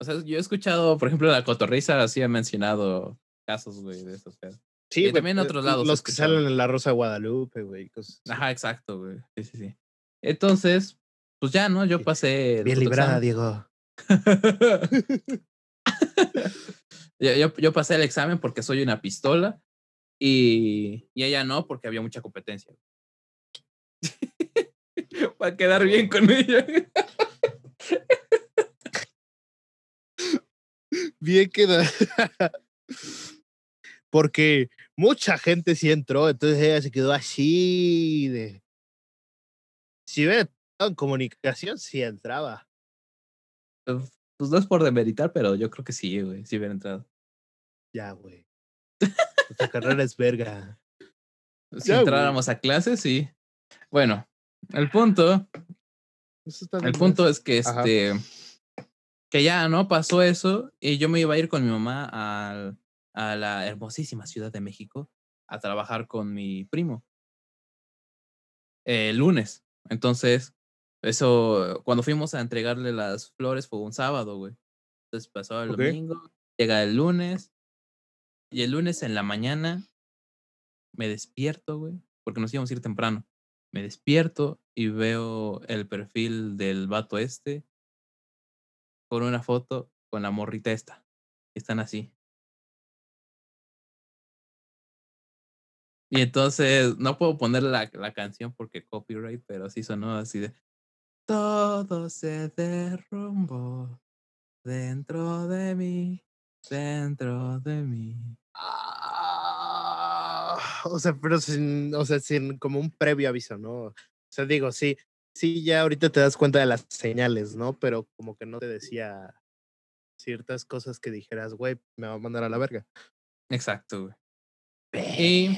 O sea, yo he escuchado, por ejemplo, la cotorriza sí ha mencionado casos, güey, de esos pedos. Sí, Y también en eh, otros lados Los que salen en la Rosa de Guadalupe, güey. Ajá, exacto, güey. Sí, sí, sí. Entonces, pues ya, ¿no? Yo pasé. el Bien librada, examen. Diego. yo, yo, yo pasé el examen porque soy una pistola y, y ella no porque había mucha competencia. Para quedar bien con ella. Bien queda. Porque mucha gente sí entró, entonces ella se quedó así de. Si hubiera estado en comunicación, sí entraba. Pues no es por demeritar, pero yo creo que sí, güey. Sí hubiera entrado. Ya, güey. Nuestra carrera es verga. Si Ya, güey. entráramos a clases, sí. Bueno, el punto El punto es que Ajá. este que ya no pasó eso y yo me iba a ir con mi mamá al- a la hermosísima Ciudad de México a trabajar con mi primo el lunes. Entonces, eso cuando fuimos a entregarle las flores fue un sábado, güey. Entonces pasó el domingo, llega el lunes y el lunes en la mañana me despierto, güey, porque nos íbamos a ir temprano. Me despierto y veo el perfil del vato este con una foto con la morrita esta. Están así. Y entonces no puedo poner la, la canción porque copyright, pero sí sonó así de todo se derrumbó dentro de mí, dentro de mí. Ah, o sea, pero sin, o sea, sin como un previo aviso, ¿no? O sea, digo, sí, sí, ya ahorita te das cuenta de las señales, ¿no? Pero como que no te decía ciertas cosas que dijeras, güey, me va a mandar a la verga. Exacto, güey. Y,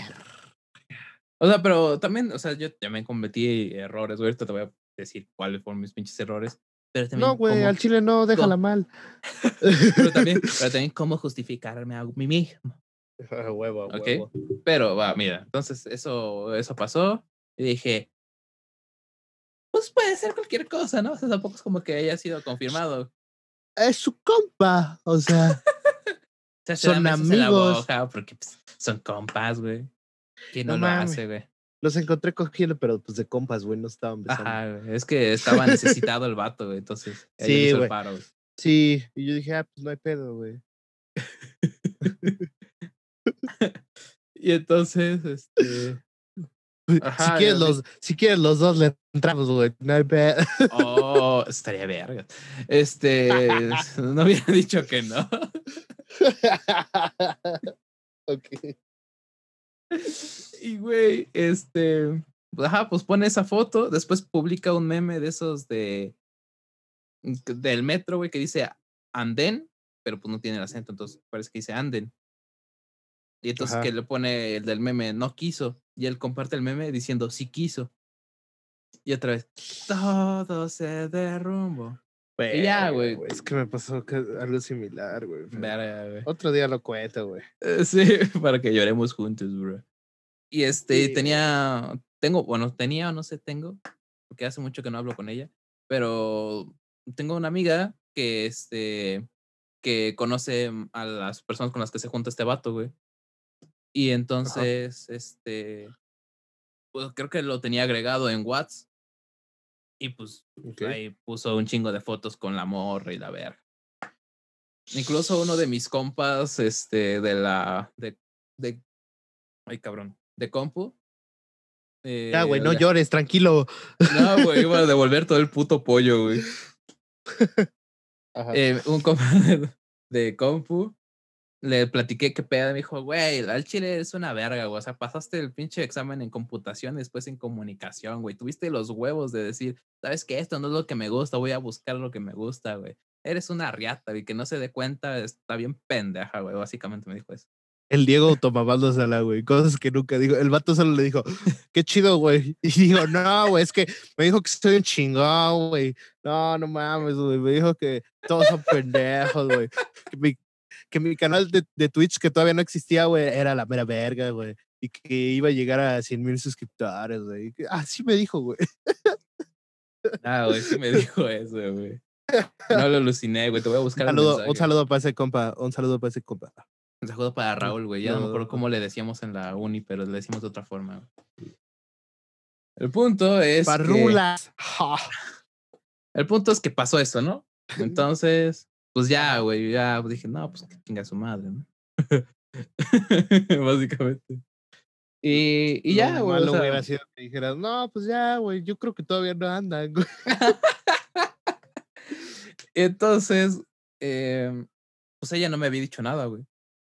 o sea, pero también, o sea, yo también cometí errores, güey. Ahorita te voy a decir cuáles fueron mis pinches errores. Pero también, No, güey, cómo- al chile no, déjala mal. pero también, pero también cómo justificarme a mí mismo. A huevo, a huevo. Pero va, mira, entonces eso, eso pasó. Y dije, pues puede ser cualquier cosa, ¿no? O sea, tampoco es como que haya sido confirmado. Es su compa, o sea, O sea, Son la amigos. boca porque pues, son compas, güey. ¿Quién no, No lo hace, güey? los encontré cogiendo, pero pues de compas, güey, no estaban besando. Ajá, güey. Es que estaba necesitado el vato, güey. Entonces, Sí, güey. paro, güey. Sí, y yo dije, ah, pues no hay pedo, güey. Y entonces, este. Ajá, si, quieres los, si quieres los dos le entramos, güey, no hay pedo. Oh, estaría verga. Este. No hubiera dicho que no. ok. Y, güey, este. Ajá, pues pone esa foto. Después publica un meme de esos de. Del metro, güey, que dice Anden, pero pues no tiene el acento, entonces parece que dice Anden. Y entonces Ajá. que le pone el del meme, no quiso. Y él comparte el meme diciendo, sí quiso. Y otra vez, todo se derrumbó. Ya, güey. Es que me pasó algo similar, güey. Otro día lo cuento, güey. Eh, Sí, para que lloremos juntos, bro. Y este, Sí. tenía, tengo, bueno, tenía o no sé, tengo, porque hace mucho que no hablo con ella, pero tengo una amiga que, este, que conoce a las personas con las que se junta este vato, güey. Y entonces, este, pues creo que lo tenía agregado en WhatsApp. Y pues ahí puso un chingo de fotos con la morra y la verga. Incluso uno de mis compas, este, de la, de, de, ay cabrón, de compu. Ya, güey, eh, no llores, tranquilo. No, güey, iba a devolver todo el puto pollo, güey. Eh, un compa de, de compu, le platiqué qué pedo, me dijo, güey, al chile es una verga, güey. O sea, pasaste el pinche examen en computación y después en comunicación, güey. Tuviste los huevos de decir, ¿sabes qué? Esto no es lo que me gusta, voy a buscar lo que me gusta, güey. Eres una riata, y que no se dé cuenta, está bien pendeja, güey. Básicamente me dijo eso. El Diego automamándosela, güey. Cosas que nunca dijo. El vato solo le dijo, qué chido, güey. Y dijo, no, güey, es que me dijo que soy un chingón, güey. No, no mames, güey. Me dijo que todos son pendejos, güey. Que mi, que mi canal de, de Twitch, que todavía no existía, güey, era la mera verga, güey. y que iba a llegar a 100 mil suscriptores, güey. Así me dijo, güey. Ah, güey, sí me dijo eso, güey. No lo aluciné, güey. Te voy a buscar. Un saludo, un saludo para ese compa. Un saludo para ese compa. Un saludo para Raúl, güey. Ya no, me acuerdo cómo le decíamos en la uni, pero le decimos de otra forma. El punto es. Parrulas. El punto es que pasó eso, ¿no? Entonces, pues ya, güey, ya dije, no, pues que tenga su madre, ¿no? Básicamente. Y, y ya, güey. Malo o sea, hubiera sido que dijeras, no, pues ya, güey, yo creo que todavía no andan, güey. Entonces, eh, pues ella no me había dicho nada, güey.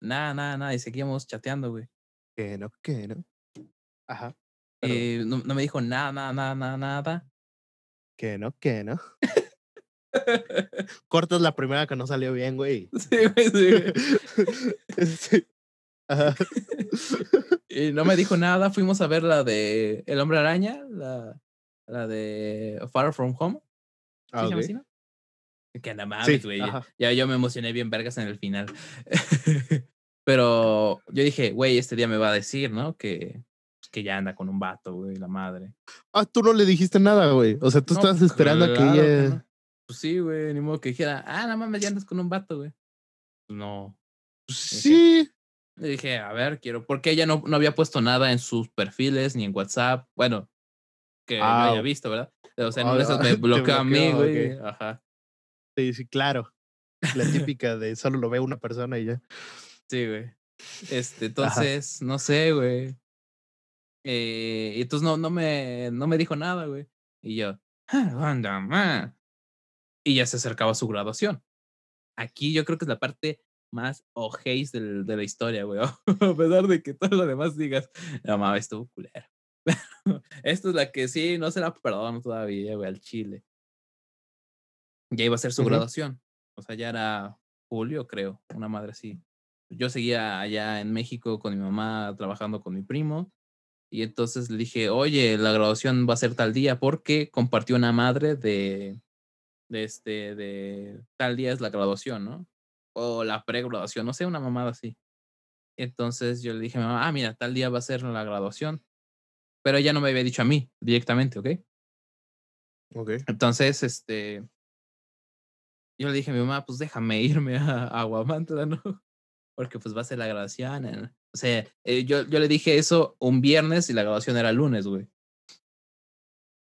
Nada, nada, nada. Y seguíamos chateando, güey. Que no, que no. Ajá. Eh, no, no, me dijo nada, nada, nada, nada. Que no, que no. Cortas la primera que no salió bien, güey. Sí, güey, sí, güey. sí. Ajá. y no me dijo nada. Fuimos a ver la de El Hombre Araña, la, la de Far From Home. Ah, ¿Sí okay. se llama así, no? Que nada mames, güey. ya yo me emocioné bien vergas en el final. Pero yo dije, güey, este día me va a decir, ¿no? Que, que ya anda con un vato, güey, la madre. Ah, tú no le dijiste nada, güey. O sea, tú No, estabas esperando a que ella. no. Pues sí, güey, ni modo que dijera, ah, no mames, ya andas con un vato, güey. Pues no. Sí. Le dije, a ver, quiero, porque ella no, no había puesto nada en sus perfiles ni en WhatsApp. Bueno, que Ah, yo haya visto, ¿verdad? O sea, ah, una de esas ah, me bloqueó a mí, güey. Ajá. Sí, sí, claro. La típica de solo lo ve una persona y ya. Sí, güey. Este, entonces, no sé, güey. Eh, y entonces no, no me, no me dijo nada, güey. Y yo, "Ah, anda, ma". Y ya se acercaba su graduación. Aquí yo creo que es la parte más ojéis de la historia, güey. A pesar de que todo lo demás digas, no mames, estuvo culero. Esta es la que sí, no se la perdono todavía, güey, al chile. Ya iba a ser su graduación. O sea, ya era julio, creo, una madre así. Yo seguía allá en México con mi mamá trabajando con mi primo. Y entonces le dije, oye, la graduación va a ser tal día porque compartió una madre de, de este, de tal día es la graduación, ¿no? O la pregraduación, no sé, una mamada así. Entonces yo le dije a mi mamá, ah, mira, tal día va a ser la graduación. Pero ella no me había dicho a mí directamente, ¿ok? Ok. Entonces, este, yo le dije a mi mamá, pues déjame irme a, a Aguamantla, ¿no? Porque pues va a ser la graduación. O sea, eh, yo, yo le dije eso un viernes y la graduación era lunes, güey.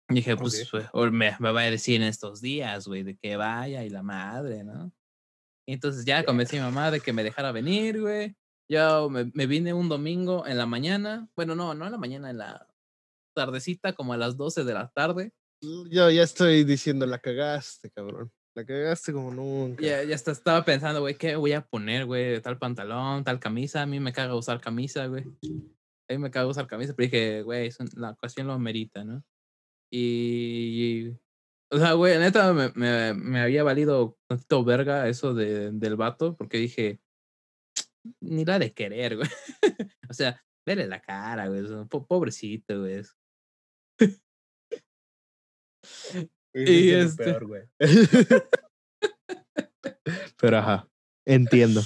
Y dije, pues, Ok. pues, o me, me va a decir en estos días, güey, de que vaya y la madre, ¿no? Y entonces ya convencí a mi mamá de que me dejara venir, güey. Yo me, me vine un domingo en la mañana. Bueno, no, no en la mañana, en la tardecita, como a las 12 de la tarde. Yo ya estoy diciendo, la cagaste, cabrón. La cagaste como nunca. Ya, ya hasta estaba pensando, güey, ¿qué voy a poner, güey? Tal pantalón, tal camisa. A mí me caga usar camisa, güey. A mí me caga usar camisa, pero dije, güey, la ocasión lo amerita, ¿no? Y. O sea, güey, neta, me, me, me había valido tantito verga eso de, del vato, porque dije, ni la de querer, güey. o sea, vele la cara, güey. pobrecito, güey. Y este- peor, güey. Pero ajá, entiendo.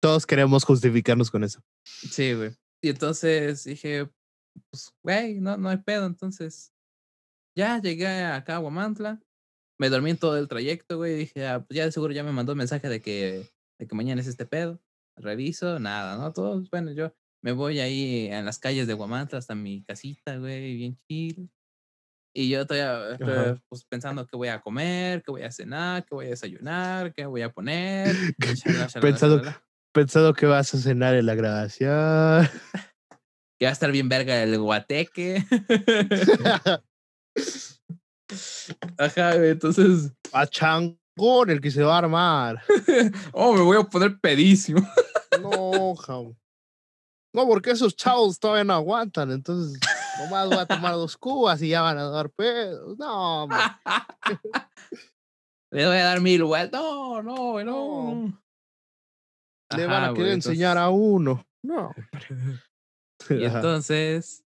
Todos queremos justificarnos con eso. Sí, güey. Y entonces dije, pues, güey, no, no hay pedo. Entonces, ya llegué acá a Guamantla. Me dormí en todo el trayecto, güey. Dije, ah, pues ya de seguro ya me mandó un mensaje de que, de que mañana es este pedo. Reviso, nada, ¿no? Todo, bueno, yo me voy ahí en las calles de Guamantla hasta mi casita, güey, bien chill. Y yo todavía estoy, Ajá. pues, pensando qué voy a comer, qué voy a cenar, qué voy a desayunar, qué voy a poner. shalala, shalala, Pensando- shalala. Que vas a cenar en la grabación. que va a estar bien verga el guateque. Ajá, güey, entonces, a changón el que se va a armar. oh, me voy a poner pedísimo. No, jam. No, porque esos chavos todavía no aguantan. Entonces, nomás voy a tomar dos cubas y ya van a dar pedos. No, hombre. Le voy a dar mil vueltas. No, no, no. Le van a querer enseñar a uno. No. Y entonces,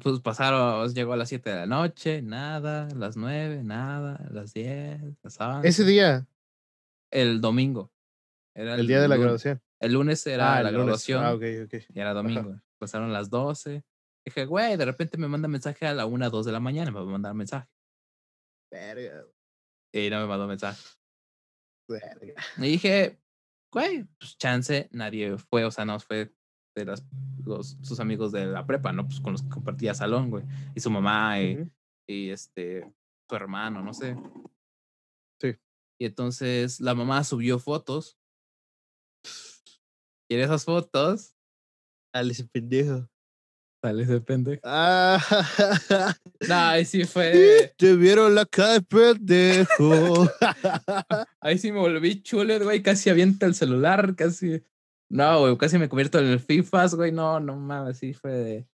pues pasaron, llegó a las 7 de la noche, nada, a las 9, nada, a las 10, las 11. Ese día, El domingo. Era el día de la graduación. El lunes era Ah, la el lunes. graduación Ah, ok, ok. y era domingo. Pasaron las 12. Dije, güey, de repente me manda mensaje a la 1, 2 de la mañana, me va a mandar mensaje. Verga, Y no me mandó mensaje. verga. Y dije, güey, pues chance, nadie fue, o sea, no fue de las, los, sus amigos de la prepa, ¿no? Pues con los que compartía salón, güey. Y su mamá y, Ujú. y este, su hermano, no sé. Sí. Y entonces la mamá subió fotos. Y en esas fotos Dale ese pendejo. sale ese pendejo. Ah, No, ahí sí fue. te vieron la cara de pendejo. Ahí sí me volví chulo, güey. Casi avienta el celular, casi. No, güey, casi me convierto en el FIFAs, güey. No, no mames, sí fue de.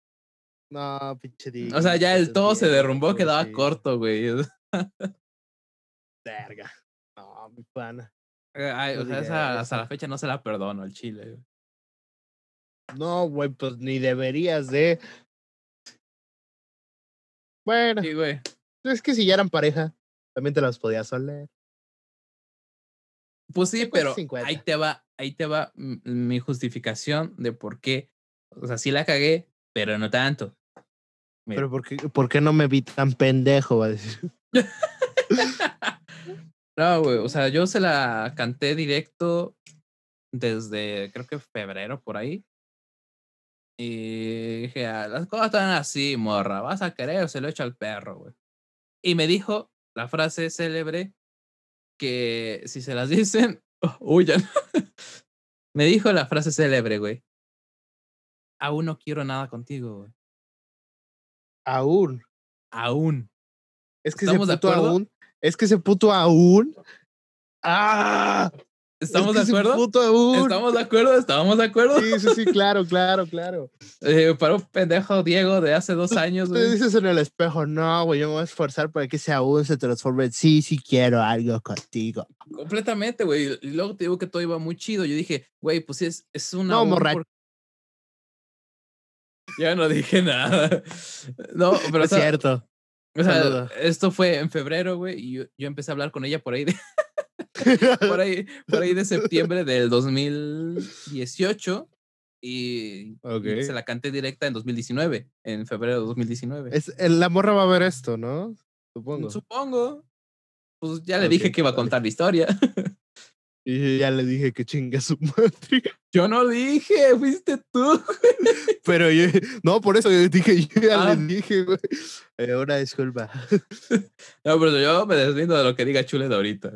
no, pinche O sea, ya el todo se derrumbó, quedaba sí. corto, güey. Verga. No, mi pana. Ay, No o sea, digas esa- hasta la fecha no se la perdono al chile. güey. No, güey, pues ni deberías de. Bueno, Sí, güey. es que si ya eran pareja, también te las podías oler. Pues sí, 50, pero 50. ahí te va, ahí te va mi justificación de por qué. O sea, sí la cagué, pero no tanto. Mira. Pero ¿por qué, ¿por qué no me vi tan pendejo? Va a decir. No, güey, o sea, yo se la canté directo desde, creo que febrero, por ahí. Y dije, "Ah, las cosas están así, morra, vas a querer o se lo echo al perro, güey. Y me dijo la frase célebre que si se las dicen, huyan. Me dijo la frase célebre, güey. Aún no quiero nada contigo, güey. Aún. Aún. Es que ese ¿Estamos de puto aún. Es que ese puto aún. ¡Ah! Es ¿Estamos que de acuerdo? ¿Estamos de acuerdo? ¿Estamos de acuerdo? Sí, sí, sí, claro, claro, claro. Eh, para un pendejo Diego de hace dos años, Te dices en el espejo, no, güey, yo me voy a esforzar para que ese aún se transforme en sí, sí quiero algo contigo. Completamente, güey. Y luego te digo que todo iba muy chido. Yo dije, güey, pues es, es una. No, aún morra- por- Ya no dije nada. No, pero o es sea, cierto. o sea, esto fue en febrero, güey, y yo, yo empecé a hablar con ella por ahí de, por ahí, por ahí de septiembre del 2018 y, se la canté directa en 2019, en febrero de 2019. Es, la morra va a ver esto, ¿no? Supongo. Supongo. Pues ya le dije que iba a contar la historia. Y ya le dije que chinga su madre. Yo no dije, fuiste tú. Pero yo, no, por eso yo dije, yo ya Ah. le dije, güey. Eh, una disculpa. No, pero yo me deslindo de lo que diga Chule de ahorita.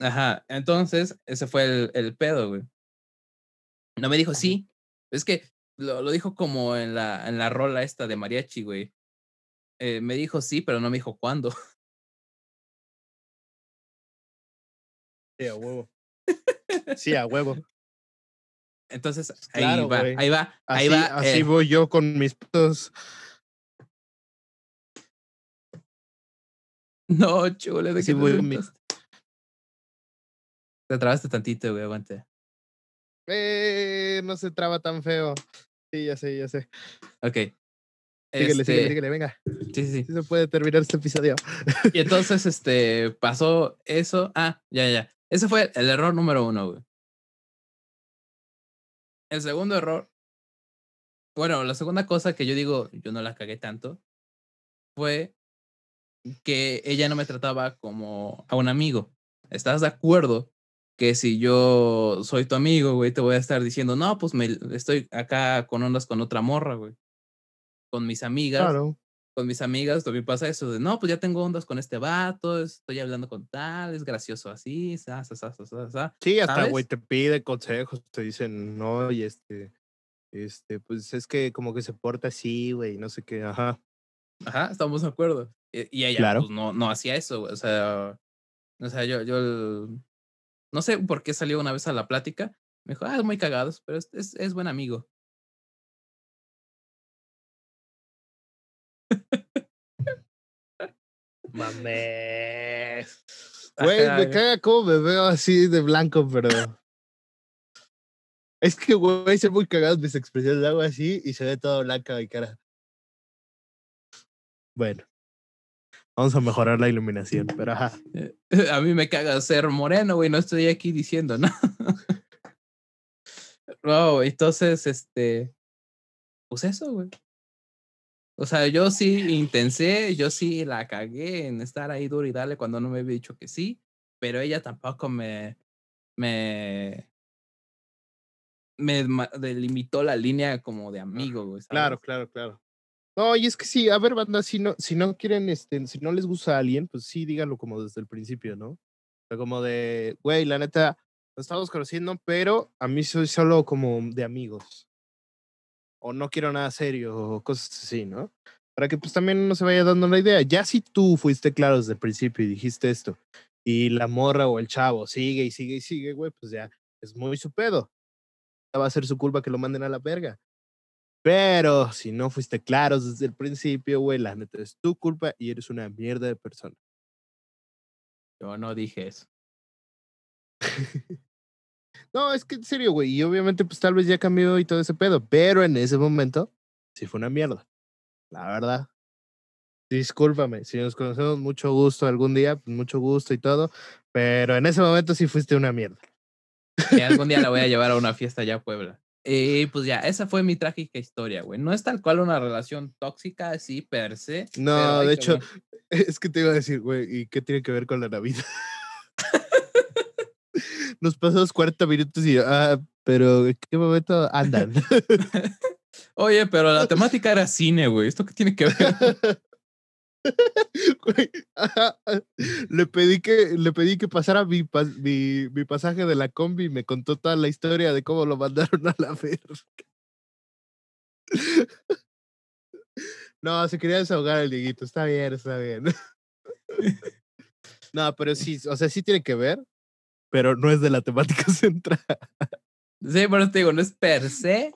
Ajá, entonces ese fue el, el pedo, güey. No me dijo sí. Es que lo, lo dijo como en la, en la rola esta de mariachi, güey. Eh, me dijo sí, pero no me dijo cuándo. Sí, a huevo. Sí, a huevo. Entonces, Claro, ahí va, ahí va, ahí Así, va. así eh, voy yo con mis putos. No, Chule, ¿de así te voy con mis-? Te trabaste tantito, güey, aguante. Eh, no se traba tan feo. Sí, ya sé, ya sé. Ok. Síguele, Este, síguele, síguele, venga. Sí, sí, sí. Sí se puede terminar este episodio. Y entonces, este, pasó eso. Ah, ya, ya. Ese fue el error número uno, güey. El segundo error. Bueno, la segunda cosa que yo digo, yo no la cagué tanto, fue que ella no me trataba como a un amigo. ¿Estás de acuerdo que si yo soy tu amigo, güey, te voy a estar diciendo, no, pues me estoy acá con ondas con otra morra, güey? Con mis amigas Claro. con mis amigas también pasa eso de, no, pues ya tengo ondas con este vato, estoy hablando con tal, es gracioso así, sa, sa, sa, sa, sa, sa". Sí, hasta, güey, te pide consejos, te dicen, no, y este, este, pues es que como que se porta así, güey, no sé qué, ajá. Ajá, estamos de acuerdo. Y, ella Claro. pues no, no hacía eso, güey, o sea, o sea, yo, yo, no sé por qué salió una vez a la plática, me dijo, ah, es muy cagados, pero es, es, es buen amigo. Mames. Güey, me caga cómo me veo así de blanco, pero. Es que, güey, son muy cagadas mis expresiones. Hago así y se ve todo blanca mi cara. Bueno. Vamos a mejorar la iluminación, pero ajá. A mí me caga ser moreno, güey, no estoy aquí diciendo, ¿no? No, entonces, este, pues eso, güey. O sea, yo sí intenté, yo sí la cagué en estar ahí duro y darle cuando no me había dicho que sí, pero ella tampoco me, me, me delimitó la línea como de amigo, güey. Claro, claro, claro. No, y es que sí, a ver, banda, si no, si no quieren, este, si no les gusta a alguien, pues sí, díganlo como desde el principio, ¿no? O sea, como de, güey, la neta, nos estamos conociendo, pero a mí soy solo como de amigos. O no quiero nada serio, o cosas así, ¿no? Para que pues también no se vaya dando la idea. Ya si tú fuiste claro desde el principio y dijiste esto, y la morra o el chavo sigue y sigue y sigue, güey, pues ya es muy su pedo. Va a ser su culpa que lo manden a la verga. Pero si no fuiste claro desde el principio, güey, la neta es tu culpa y eres una mierda de persona. Yo no dije eso. no, es que en serio, güey. Y obviamente, pues tal vez ya cambió y todo ese pedo. Pero en ese momento, sí fue una mierda. La verdad. Discúlpame, si nos conocemos, mucho gusto algún día, pues mucho gusto y todo. Pero en ese momento sí fuiste una mierda. Y algún día la voy a llevar a una fiesta allá a Puebla. Y pues ya, esa fue mi trágica historia, güey. No es tal cual una relación tóxica, así, per se. No, de hecho, es que te iba a decir, güey, ¿y qué tiene que ver con la Navidad? Nos pasamos 40 minutos y, ah, pero ¿en qué momento andan? Oye, pero la temática era cine, güey. ¿Esto qué tiene que ver? Le pedí que le pedí que pasara mi, mi, pasaje de la combi y me contó toda la historia de cómo lo mandaron a la verga. No, se quería desahogar el Dieguito. Está bien, está bien. No, pero sí, o sea, sí tiene que ver, pero no es de la temática central. Sí, bueno, te digo, no es per se,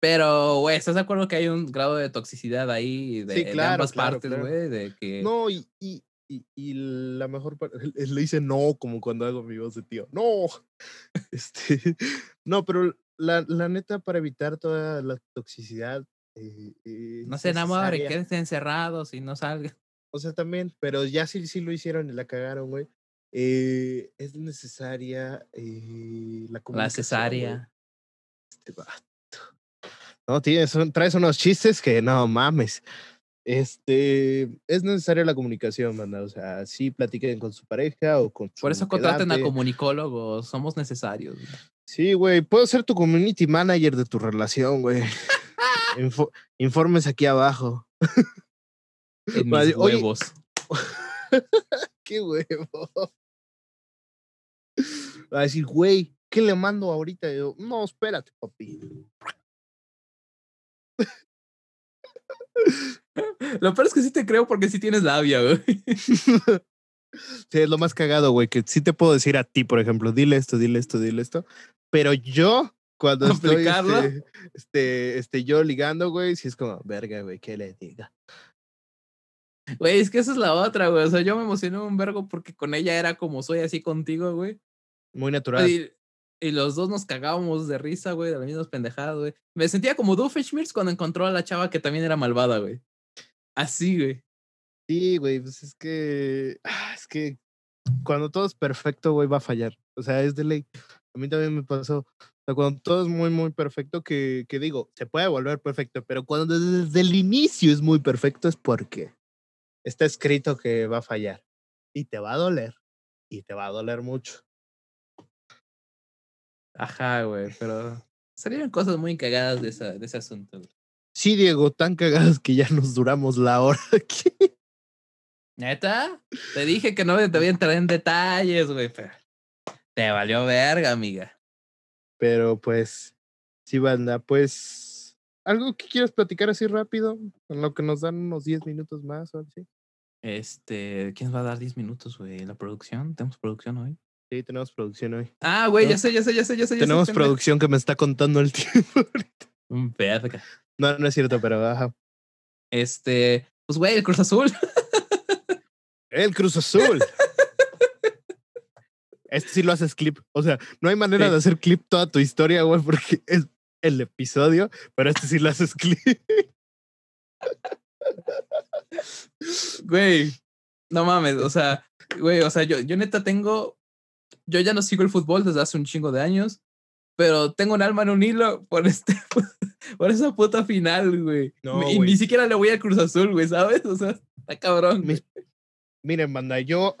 pero, güey, ¿estás de acuerdo que hay un grado de toxicidad ahí de, ambas partes, güey? De que... No, y, y, y, la mejor parte, le dice no, como cuando hago mi voz de tío. No. este, no, pero la, la neta, para evitar toda la toxicidad. Eh, eh, no se enamore, quédense encerrados y no salgan. O sea, también, pero ya sí, sí lo hicieron y la cagaron, güey. Eh, es necesaria la comunicación. La cesárea. Este va no, tienes, traes unos chistes que no mames. Este, es necesaria la comunicación, manda. O sea, sí platiquen con su pareja o con Por eso contraten a comunicólogos, somos necesarios. Sí, güey, puedo ser tu community manager de tu relación, güey. informes aquí abajo. En mis huevos. Qué huevo. Va a decir, güey, ¿qué le mando ahorita? yo, no, espérate, papi. Lo peor es que sí te creo porque sí tienes labia, güey. Sí, es lo más cagado, güey, que sí te puedo decir a ti, por ejemplo, dile esto, dile esto, dile esto. Pero yo, cuando estoy este, este, este, yo ligando, güey, sí es como, verga, güey, ¿qué le diga? Güey, es que esa es la otra, güey. O sea, yo me emocioné un vergo porque con ella era como soy así contigo, güey. Muy natural. Y los dos nos cagábamos de risa, güey, de las mismas pendejadas, güey. Me sentía como Doofenshmirtz cuando encontró a la chava que también era malvada, güey. Así, güey. Sí, güey, pues es que. Ah, es que cuando todo es perfecto, güey, va a fallar. O sea, es de ley. A mí también me pasó. O sea, cuando todo es muy, muy perfecto, que, que digo, se puede volver perfecto, pero cuando desde el inicio es muy perfecto es porque está escrito que va a fallar. Y te va a doler. Y te va a doler mucho. Ajá, güey, pero salieron cosas muy cagadas de, esa, de ese asunto. Sí, Diego, tan cagadas que ya nos duramos la hora aquí. ¿Neta? Te dije que no te voy a entrar en detalles, güey, pero te valió verga, amiga. Pero pues, sí, banda, pues, ¿algo que quieras platicar así rápido? En lo que nos dan unos 10 minutos más o así. Este, ¿quién va a dar 10 minutos, güey? ¿La producción? ¿Tenemos producción hoy? Sí, tenemos producción hoy. Ah, güey, ya sé, ya sé, ya sé, ya sé. Tenemos producción que me está contando el tiempo ahorita. Un verga. No, no es cierto, pero baja. Este, pues güey, el Cruz Azul. El Cruz Azul. este sí lo haces clip. O sea, no hay manera de hacer clip toda tu historia, güey, porque es el episodio, pero este sí lo haces clip. Güey, no mames, o sea, güey, o sea, yo, yo neta tengo yo ya no sigo el fútbol desde hace un chingo de años. pero tengo un alma en un hilo por este por esa puta final, güey. y ni siquiera le voy a Cruz Azul, güey, ¿sabes? O sea, está cabrón. Miren, banda, yo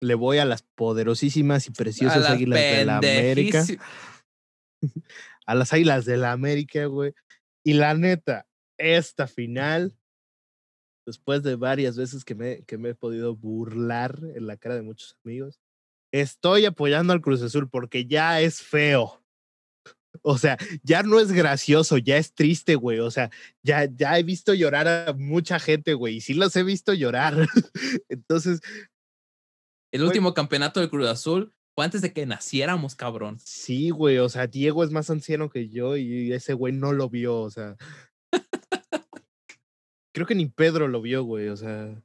le voy a las poderosísimas y preciosas águilas de la América. a las águilas de la América, güey. Y la neta, esta final, después de varias veces que me, que me he podido burlar en la cara de muchos amigos, estoy apoyando al Cruz Azul porque ya es feo. O sea, ya no es gracioso, ya es triste, güey. O sea, ya, ya he visto llorar a mucha gente, güey. Y sí los he visto llorar. Entonces. El último campeonato del Cruz Azul fue antes de que naciéramos, cabrón. Sí, güey. O sea, Diego es más anciano que yo y ese güey no lo vio. O sea. creo que ni Pedro lo vio, güey. O sea.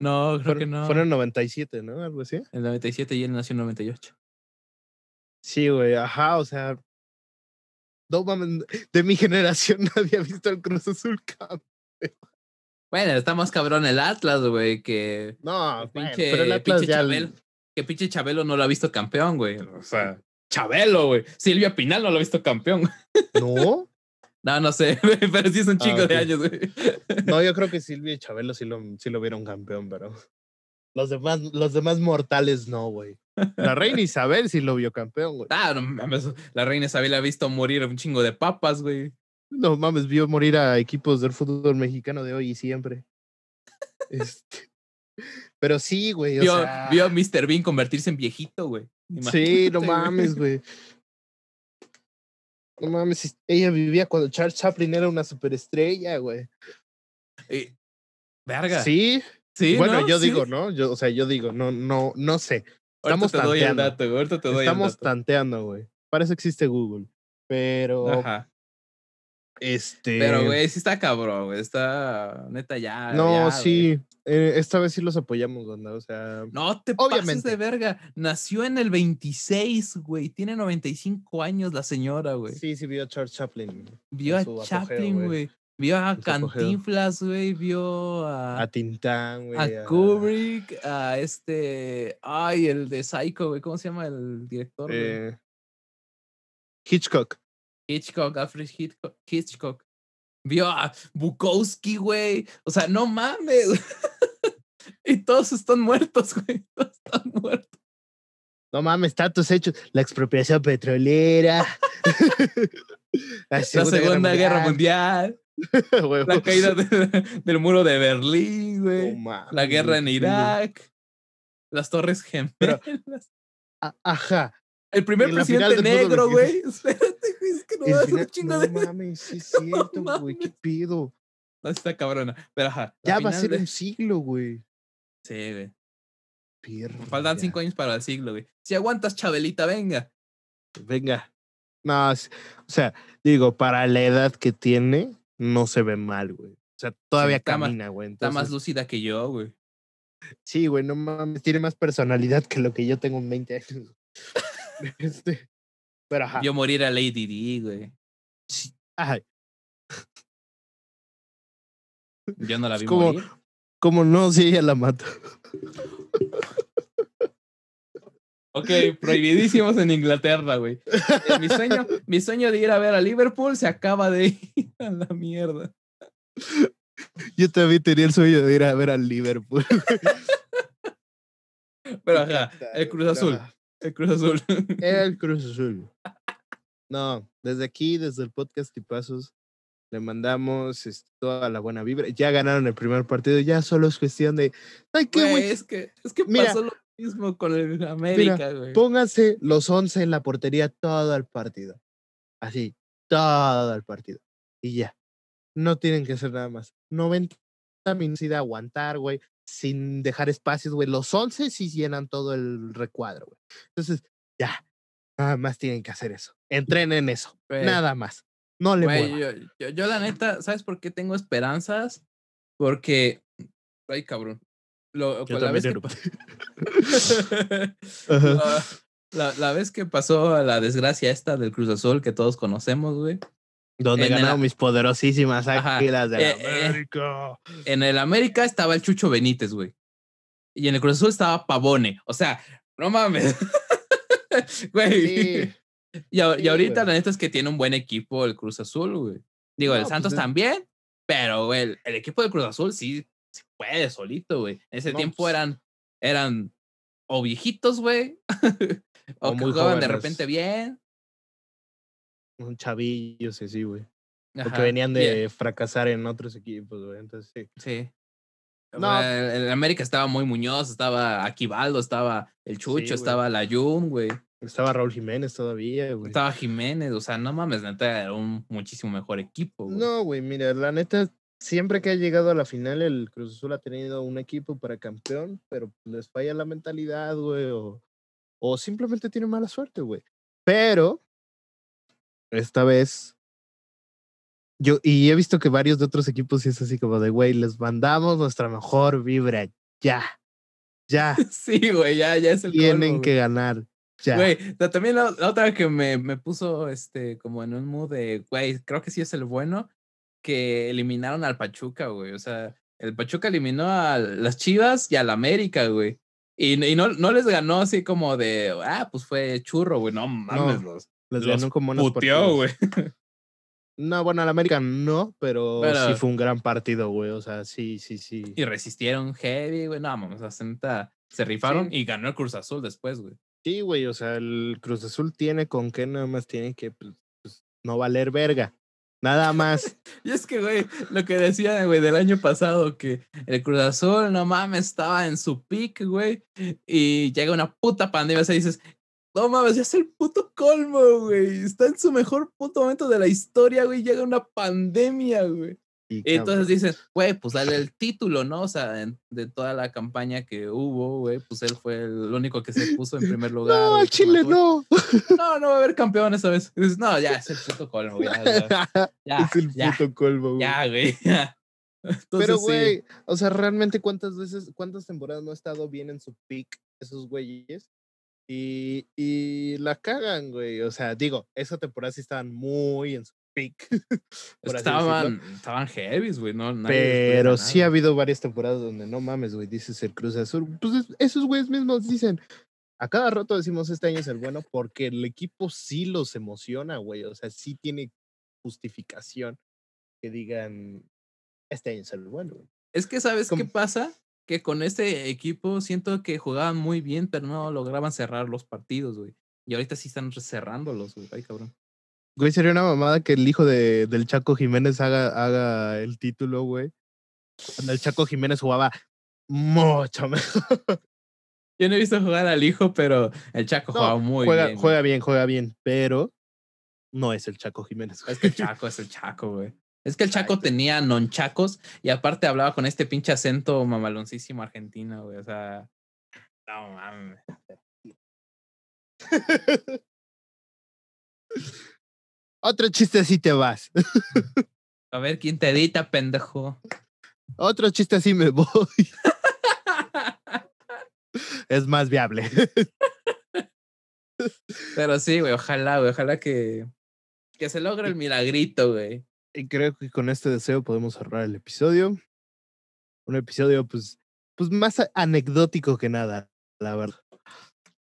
No, creo que no. Fueron en 97, ¿no? Algo así. En 97 y él nació en 98. Sí, güey. Ajá, o sea no mames, de mi generación nadie ha visto el Cruz Azul campeón. Bueno, está más cabrón el Atlas, güey, que. No, pinche, pero el Atlas ya Chabelo, Que pinche Chabelo no lo ha visto campeón, güey. O sea, Chabelo, güey. Silvia Pinal no lo ha visto campeón. ¿No? No, no sé, pero sí es un ah, chico de años, güey. No, yo creo que Silvia y Chabelo sí lo, sí lo vieron campeón, pero. Los demás, los demás mortales no, güey. La reina Isabel sí lo vio campeón, güey. Ah, no mames. La reina Isabel ha visto morir un chingo de papas, güey. No mames, vio morir a equipos del fútbol mexicano de hoy y siempre. este. Pero sí, güey. Vio, vio a Mr. Bean convertirse en viejito, güey. Sí, no mames, güey. No mames, ella vivía cuando Charles Chaplin era una superestrella, güey. Eh, verga. Sí. Sí. Bueno, yo digo, ¿no? Yo, o sea, yo digo, no, no, no sé. Estamos te doy el dato, ahorita te doy Estamos el dato. tanteando, güey. Para eso existe Google. Pero. Ajá. Este. Pero, güey, sí está cabrón, güey. Está neta ya. No, sí. Eh, esta vez sí los apoyamos, onda. O sea. No te obviamente. pases de verga. Nació en el 26, güey. Tiene 95 años la señora, güey. Sí, sí, vio a Charles Chaplin. Vio a Chaplin, güey. Vio a Cantinflas, güey, vio a... A Tintán, güey. A Kubrick, a este... Ay, el de Psycho, güey, ¿cómo se llama el director? Eh, Hitchcock. Hitchcock, Alfred Hitchcock. Hitchcock. Vio a Bukowski, güey. O sea, no mames. y todos están muertos, güey. Todos están muertos. No mames, tantos hechos. La expropiación petrolera. la Segunda, Guerra Mundial. la caída del muro de Berlín, güey. la guerra en Irak. Las Torres Gemelas. ajá. El primer presidente negro, güey. No va a mames, sí es cierto, güey. ¿Qué pido? No, está cabrona. Pero ajá. Ya va a ser un siglo, güey. Sí, güey. Faltan cinco años para el siglo, güey. Si aguantas, Chabelita, venga. Venga. No, o sea, digo, para la edad que tiene, no se ve mal, güey. O sea, todavía camina, güey. Está más lúcida que yo, güey. Sí, güey, no mames, tiene más personalidad que lo que yo tengo en 20 años. este, pero ajá. Yo morir a Lady D, güey. Sí. Yo no la vi como, morir. Como no, si ella la mató. Ok, prohibidísimos en Inglaterra, güey. Eh, mi sueño, mi sueño de ir a ver a Liverpool se acaba de ir a la mierda. Yo también tenía el sueño de ir a ver al Liverpool. Pero ajá, el Cruz Azul. El Cruz Azul. El Cruz Azul. No, desde aquí, desde el podcast Tipazos, le mandamos este, toda la buena vibra. Ya ganaron el primer partido, ya solo es cuestión de. Ay, qué Es que, es que pasó lo mismo con el América, güey. Pónganse los 11 en la portería todo el partido. Así, todo el partido. Y ya. No tienen que hacer nada más. 90 minutos de aguantar, güey, sin dejar espacios, güey. Los 11 sí llenan todo el recuadro, güey. Entonces, ya. Nada más tienen que hacer eso. Entrenen eso. Nada más. No le güey, yo, yo, la neta, ¿sabes por qué tengo esperanzas? Porque. Ay, cabrón. Lo, la, vez que, la, la, vez que pasó la desgracia esta del Cruz Azul que todos conocemos, güey. Donde ganaron mis poderosísimas águilas de eh, eh, América. en el América estaba el Chucho Benítez, güey. Y en el Cruz Azul estaba Pavone. O sea, no mames. güey. Y, a- y Sí, ahorita güey. la neta es que tiene un buen equipo el Cruz Azul, güey. Digo, No, el pues Santos también, pero güey, el, el equipo del Cruz Azul sí, sí puede solito, güey. En ese No, tiempo pues- eran, eran o viejitos, güey, o, O muy jugaban de repente bien. Un chavillo, sí, sí, güey. Porque venían y- de fracasar en otros equipos, güey. Entonces, sí. Sí. No. El, el América estaba muy Muñoz, estaba Aquivaldo, estaba el Chucho, estaba Layun, güey. Estaba Raúl Jiménez todavía, güey. Estaba Jiménez, o sea, no mames, neta, era un muchísimo mejor equipo, güey. No, güey, mira, la neta, siempre que ha llegado a la final, el Cruz Azul ha tenido un equipo para campeón, pero les falla la mentalidad, güey, o, o simplemente tiene mala suerte, güey. Pero, esta vez, yo, y he visto que varios de otros equipos sí es así como de, güey, les mandamos nuestra mejor vibra, ya, ya, Sí, güey, ya, ya es el tienen colmo, que ganar, ya. Güey, o sea, también la, la otra que me, me puso este como en un mood de, güey, creo que sí es el bueno, que eliminaron al Pachuca, güey. O sea, el Pachuca eliminó a las Chivas y al América, güey. Y, y no, no les ganó así como de, ah, pues fue churro, güey. No mames, los, les los ganó como unos puteó, güey. No, bueno, al América no, pero, sí fue un gran partido, güey. O sea, sí, sí, sí. Y resistieron heavy, güey. No, mames, o sea, neta, se rifaron Sí. y ganó el Cruz Azul después, güey. Sí, güey, o sea, el Cruz Azul tiene con qué nada más tiene que pues, pues, no valer verga. Nada más. Y es que, güey, lo que decía, güey, del año pasado, que el Cruz Azul, no mames, estaba en su peak, güey, y llega una puta pandemia, o sea, dices, no mames, ya es el puto colmo, güey, está en su mejor puto momento de la historia, güey, llega una pandemia, güey. Y, entonces dicen, güey, pues dale el título, ¿no? O sea, en- de toda la campaña que hubo, güey, pues él fue el único que se puso en primer lugar. no, güey, al Chile no. No, no va a haber campeón esa vez. Dices, no, ya es el puto colmo, güey, ya, ya, es el ya, puto colmo, güey. ya, güey. Pero, sí. güey, o sea, realmente cuántas veces, cuántas temporadas no ha estado bien en su peak esos güeyes. Y, y la cagan, güey. O sea, digo, esa temporada sí estaban muy en su peak. Estaban, estaban heavies, güey, no, Pero sí ha habido varias temporadas donde no mames, güey, dices el Cruz Azul. Pues es- esos güeyes mismos dicen, a cada rato decimos este año es el bueno porque el equipo sí los emociona, güey. O sea, sí tiene justificación que digan, este año es el bueno, güey. Es que, ¿sabes qué ¿Cómo? pasa? Que con este equipo siento que jugaban muy bien, pero no lograban cerrar los partidos, güey. Y ahorita sí están cerrándolos, güey. Ay, cabrón. Güey, sería una mamada que el hijo de, del Chaco Jiménez haga, haga el título, güey. Cuando el Chaco Jiménez jugaba mucho mejor. Yo no he visto jugar al hijo, pero el Chaco No, jugaba muy juega, bien. güey. juega bien, juega bien, pero no es el Chaco Jiménez. güey. Es que el Chaco es el Chaco, güey. Es que el Chaco tenía nonchacos y aparte hablaba con este pinche acento mamaloncísimo argentino, güey. O sea, no mames. Otro chiste así te vas. A ver quién te edita, pendejo. Otro chiste así me voy. es más viable. Pero sí, güey, ojalá, güey, ojalá que, que se logre el milagrito, güey. Y creo que con este deseo podemos cerrar el episodio. Un episodio, pues, pues más anecdótico que nada, la verdad.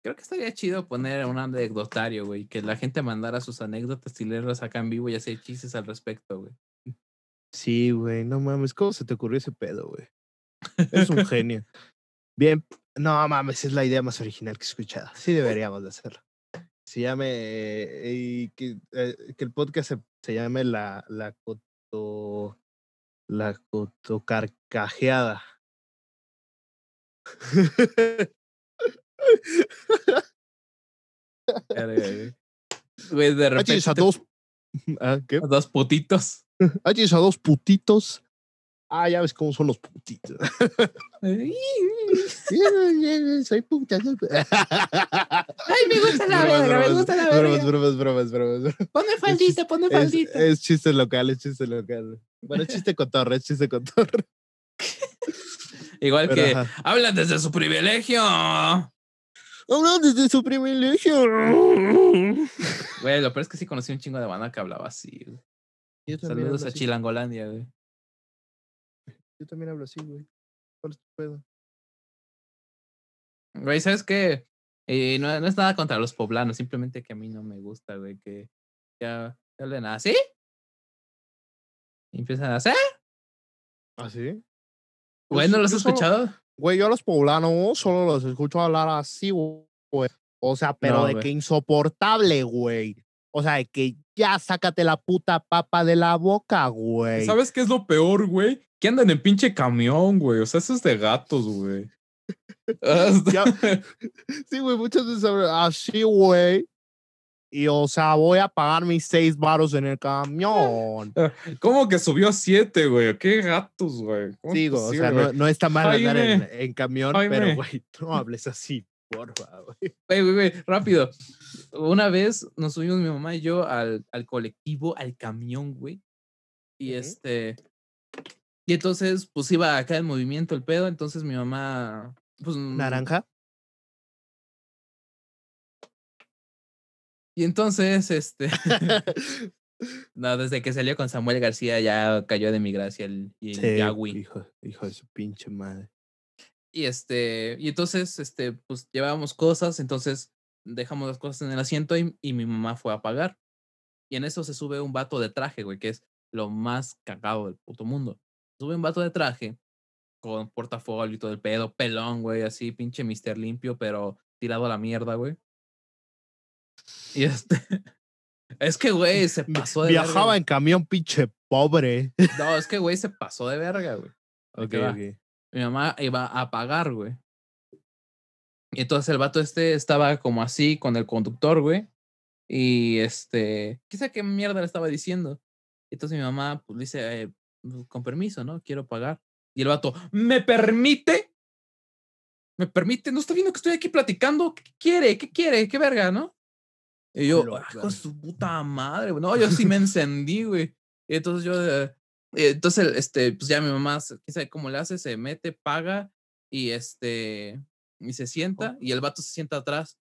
Creo que estaría chido poner un anecdotario, güey, que la gente mandara sus anécdotas y leerlas acá en vivo y hacer chistes al respecto, güey. Sí, güey, no mames, ¿cómo se te ocurrió ese pedo, güey? Es un genio. Bien, no mames, es la idea más original que he escuchado. Sí deberíamos de hacerlo. Se llame, eh, y que, eh, que el podcast se, se llame la, la coto, la cotocarcajeada. Güey. De repente. Achis a dos, ah, ¿qué? dos putitos. Achis a dos putitos. Ah, ya ves cómo son los putitos. Soy puta. soy. Ay, me gusta la Bromas, verga, me bromas, gusta la bromas, verga. bromas, bromas, bromas. Ponme faldita, ponme faldita. es chiste local, es chiste local. Bueno, es chiste cotorre, es chiste cotorre. Igual Pero, que ajá. hablan desde su privilegio. Hablan desde su privilegio. Güey, lo peor es que sí conocí un chingo de banda que hablaba así. Saludos a así. Chilangolandia, güey. Yo también hablo así, güey. ¿Cuál es tu pedo? Güey, ¿sabes qué? Y no, no es nada contra los poblanos, simplemente que a mí no me gusta, güey, que ya hablen así. Y empiezan a hacer. ¿Ah, sí? Güey, ¿no Pues, los yo has solo- escuchado? Güey, yo a los poblanos solo los escucho hablar así, güey. O sea, pero No, de güey. que insoportable, güey. O sea, de que ya sácate la puta papa de la boca, güey. ¿Sabes qué es lo peor, güey? Que andan en pinche camión, güey. O sea, eso es de gatos, güey. Ya- Sí, güey, muchas veces así, güey. Y, o sea, voy a pagar mis seis varos en el camión. ¿Cómo que subió a siete, güey? ¿Qué gatos, güey? ¿Cómo es Digo, o sea, no, no está mal andar en, en camión, Jaime. pero, güey, no hables así, porfa, güey. Güey, güey, güey, rápido. Una vez nos subimos mi mamá y yo al, al colectivo, al camión, güey. Y este. Y entonces, pues iba acá en movimiento el pedo. Entonces mi mamá. Pues, mm, ¿Naranja? Y entonces, este. no, desde que salió con Samuel García ya cayó de mi gracia el, el Sí, Yagüi. hijo, hijo de su pinche madre. Y este, y entonces, este, pues llevábamos cosas, entonces dejamos las cosas en el asiento y, y mi mamá fue a pagar. Y en eso se sube un vato de traje, güey, que es lo más cagado del puto mundo. Sube un vato de traje con portafolio y todo el pedo, pelón, güey, así, pinche Mister Limpio, pero tirado a la mierda, güey. Y este, es que, güey, se pasó de verga, Viajaba en camión, pinche pobre. No, es que, güey, se pasó de verga, güey. Ok, te va. ok. Mi mamá iba a pagar, güey. Y entonces el vato este estaba como así con el conductor, güey. Y este, sé qué mierda le estaba diciendo. Entonces mi mamá pues, dice, eh, pues, con permiso, ¿no? Quiero pagar. Y el vato, ¿me permite? ¿Me permite? ¿No está viendo que estoy aquí platicando? ¿Qué quiere? ¿Qué quiere? ¿Qué verga, no? Y yo, Lo "Ah, verga". su puta madre, güey. No, yo sí me encendí, güey. Y entonces yo, eh, entonces, este, pues ya mi mamá, quién sabe cómo le hace, se mete, paga y este, y se sienta, y el vato se sienta atrás.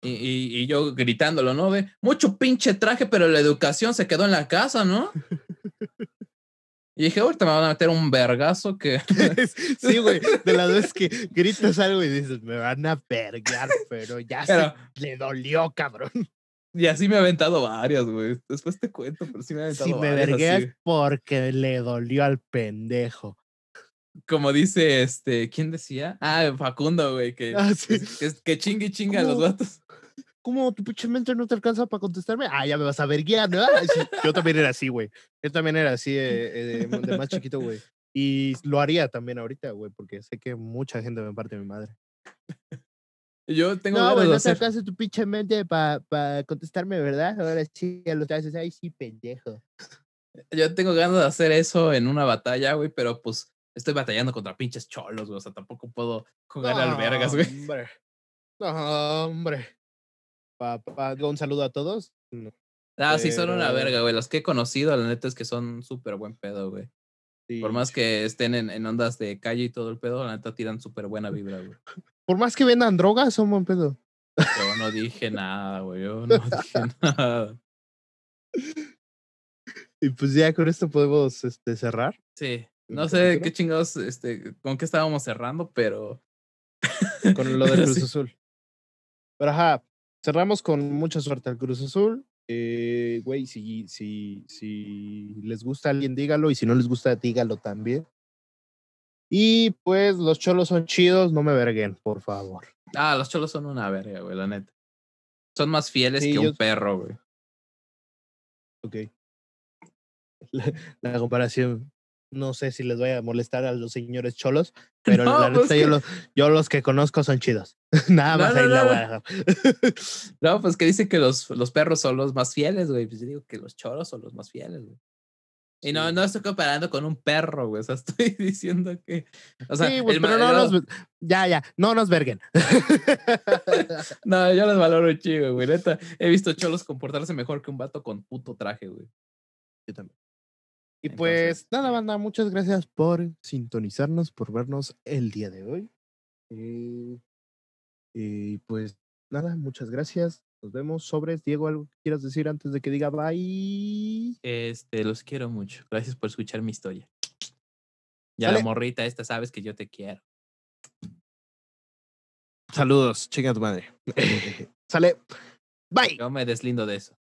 Y, y, y yo gritándolo, ¿no? Ve, mucho pinche traje, pero la educación se quedó en la casa, ¿no? Y dije, ahorita me van a meter un vergazo que. sí, güey, de las veces que gritas algo y dices, me van a vergar, pero ya Pero, se le dolió, cabrón. Y así me he aventado varias, güey. Después te cuento, pero sí me he aventado Si me varias. vergué así. es porque le dolió al pendejo. Como dice este, ¿quién decía? Ah, Facundo, güey, que, Ah, sí. que, que chingue y chinga a los vatos. ¿Cómo tu pinche mente no te alcanza para contestarme? Ah, ya me vas a verguiar, ¿no? Sí, Yo también era así, güey. Yo también era así eh, eh, de, de más chiquito, güey. Y lo haría también ahorita, güey, porque sé que mucha gente me parte mi madre. Yo tengo No, güey, de no te hacer- alcanza tu pinche mente para contestarme, ¿verdad? Ahora sí, a los haces, ay, sí, pendejo. Yo tengo ganas de hacer eso en una batalla, güey, pero pues estoy batallando contra pinches cholos, güey. O sea, tampoco puedo jugar al vergas, güey. Hombre. No, hombre. Papá, un saludo a todos. No, Ah, sí, son una pero- verga, güey. Los que he conocido, la neta es que son súper buen pedo, güey. Por sí. más que estén en, en ondas de calle y todo el pedo, la neta tiran súper buena vibra, güey. Por más que vendan drogas, son buen pedo. Yo no dije nada, güey. Yo no dije nada. Y pues ya con esto podemos este, cerrar. Sí. ¿Un No sé qué chingados, este, con qué estábamos cerrando, pero. con lo de Pero Cruz sí. Azul. Pero ajá, cerramos con mucha suerte al Cruz Azul. Eh, güey, si, si, si les gusta a alguien, dígalo. Y si no les gusta, dígalo también. Y pues los cholos son chidos, no me verguen, por favor. Ah, los cholos son una verga, güey, la neta. Son más fieles Sí, que yo- un perro, güey. Ok. La, la comparación, no sé si les vaya a molestar a los señores cholos, pero No, la pues neta, que- yo, los, yo los que conozco son chidos. Nada No, más no, ahí la voy a dejar. No, pues que dice que los, los perros son los más fieles, güey. Pues yo digo que los choros son los más fieles, güey. Y no, no estoy comparando con un perro, güey. O sea, estoy diciendo que. O sea, sí, pues, pero no nos, ya, ya, no nos verguen. No, yo los valoro chido, güey. Neta, he visto cholos comportarse mejor que un vato con puto traje, güey. Yo también. Y Entonces, pues nada, banda, muchas gracias por sintonizarnos, por vernos el día de hoy. Eh, y pues nada, muchas gracias. Nos vemos. Sobres, Diego, ¿algo que quieras decir antes de que diga bye? Este, los quiero mucho. Gracias por escuchar mi historia. Ya la morrita esta, sabes que yo te quiero. Saludos, chinga tu madre. Sale. Bye. Yo me deslindo de eso.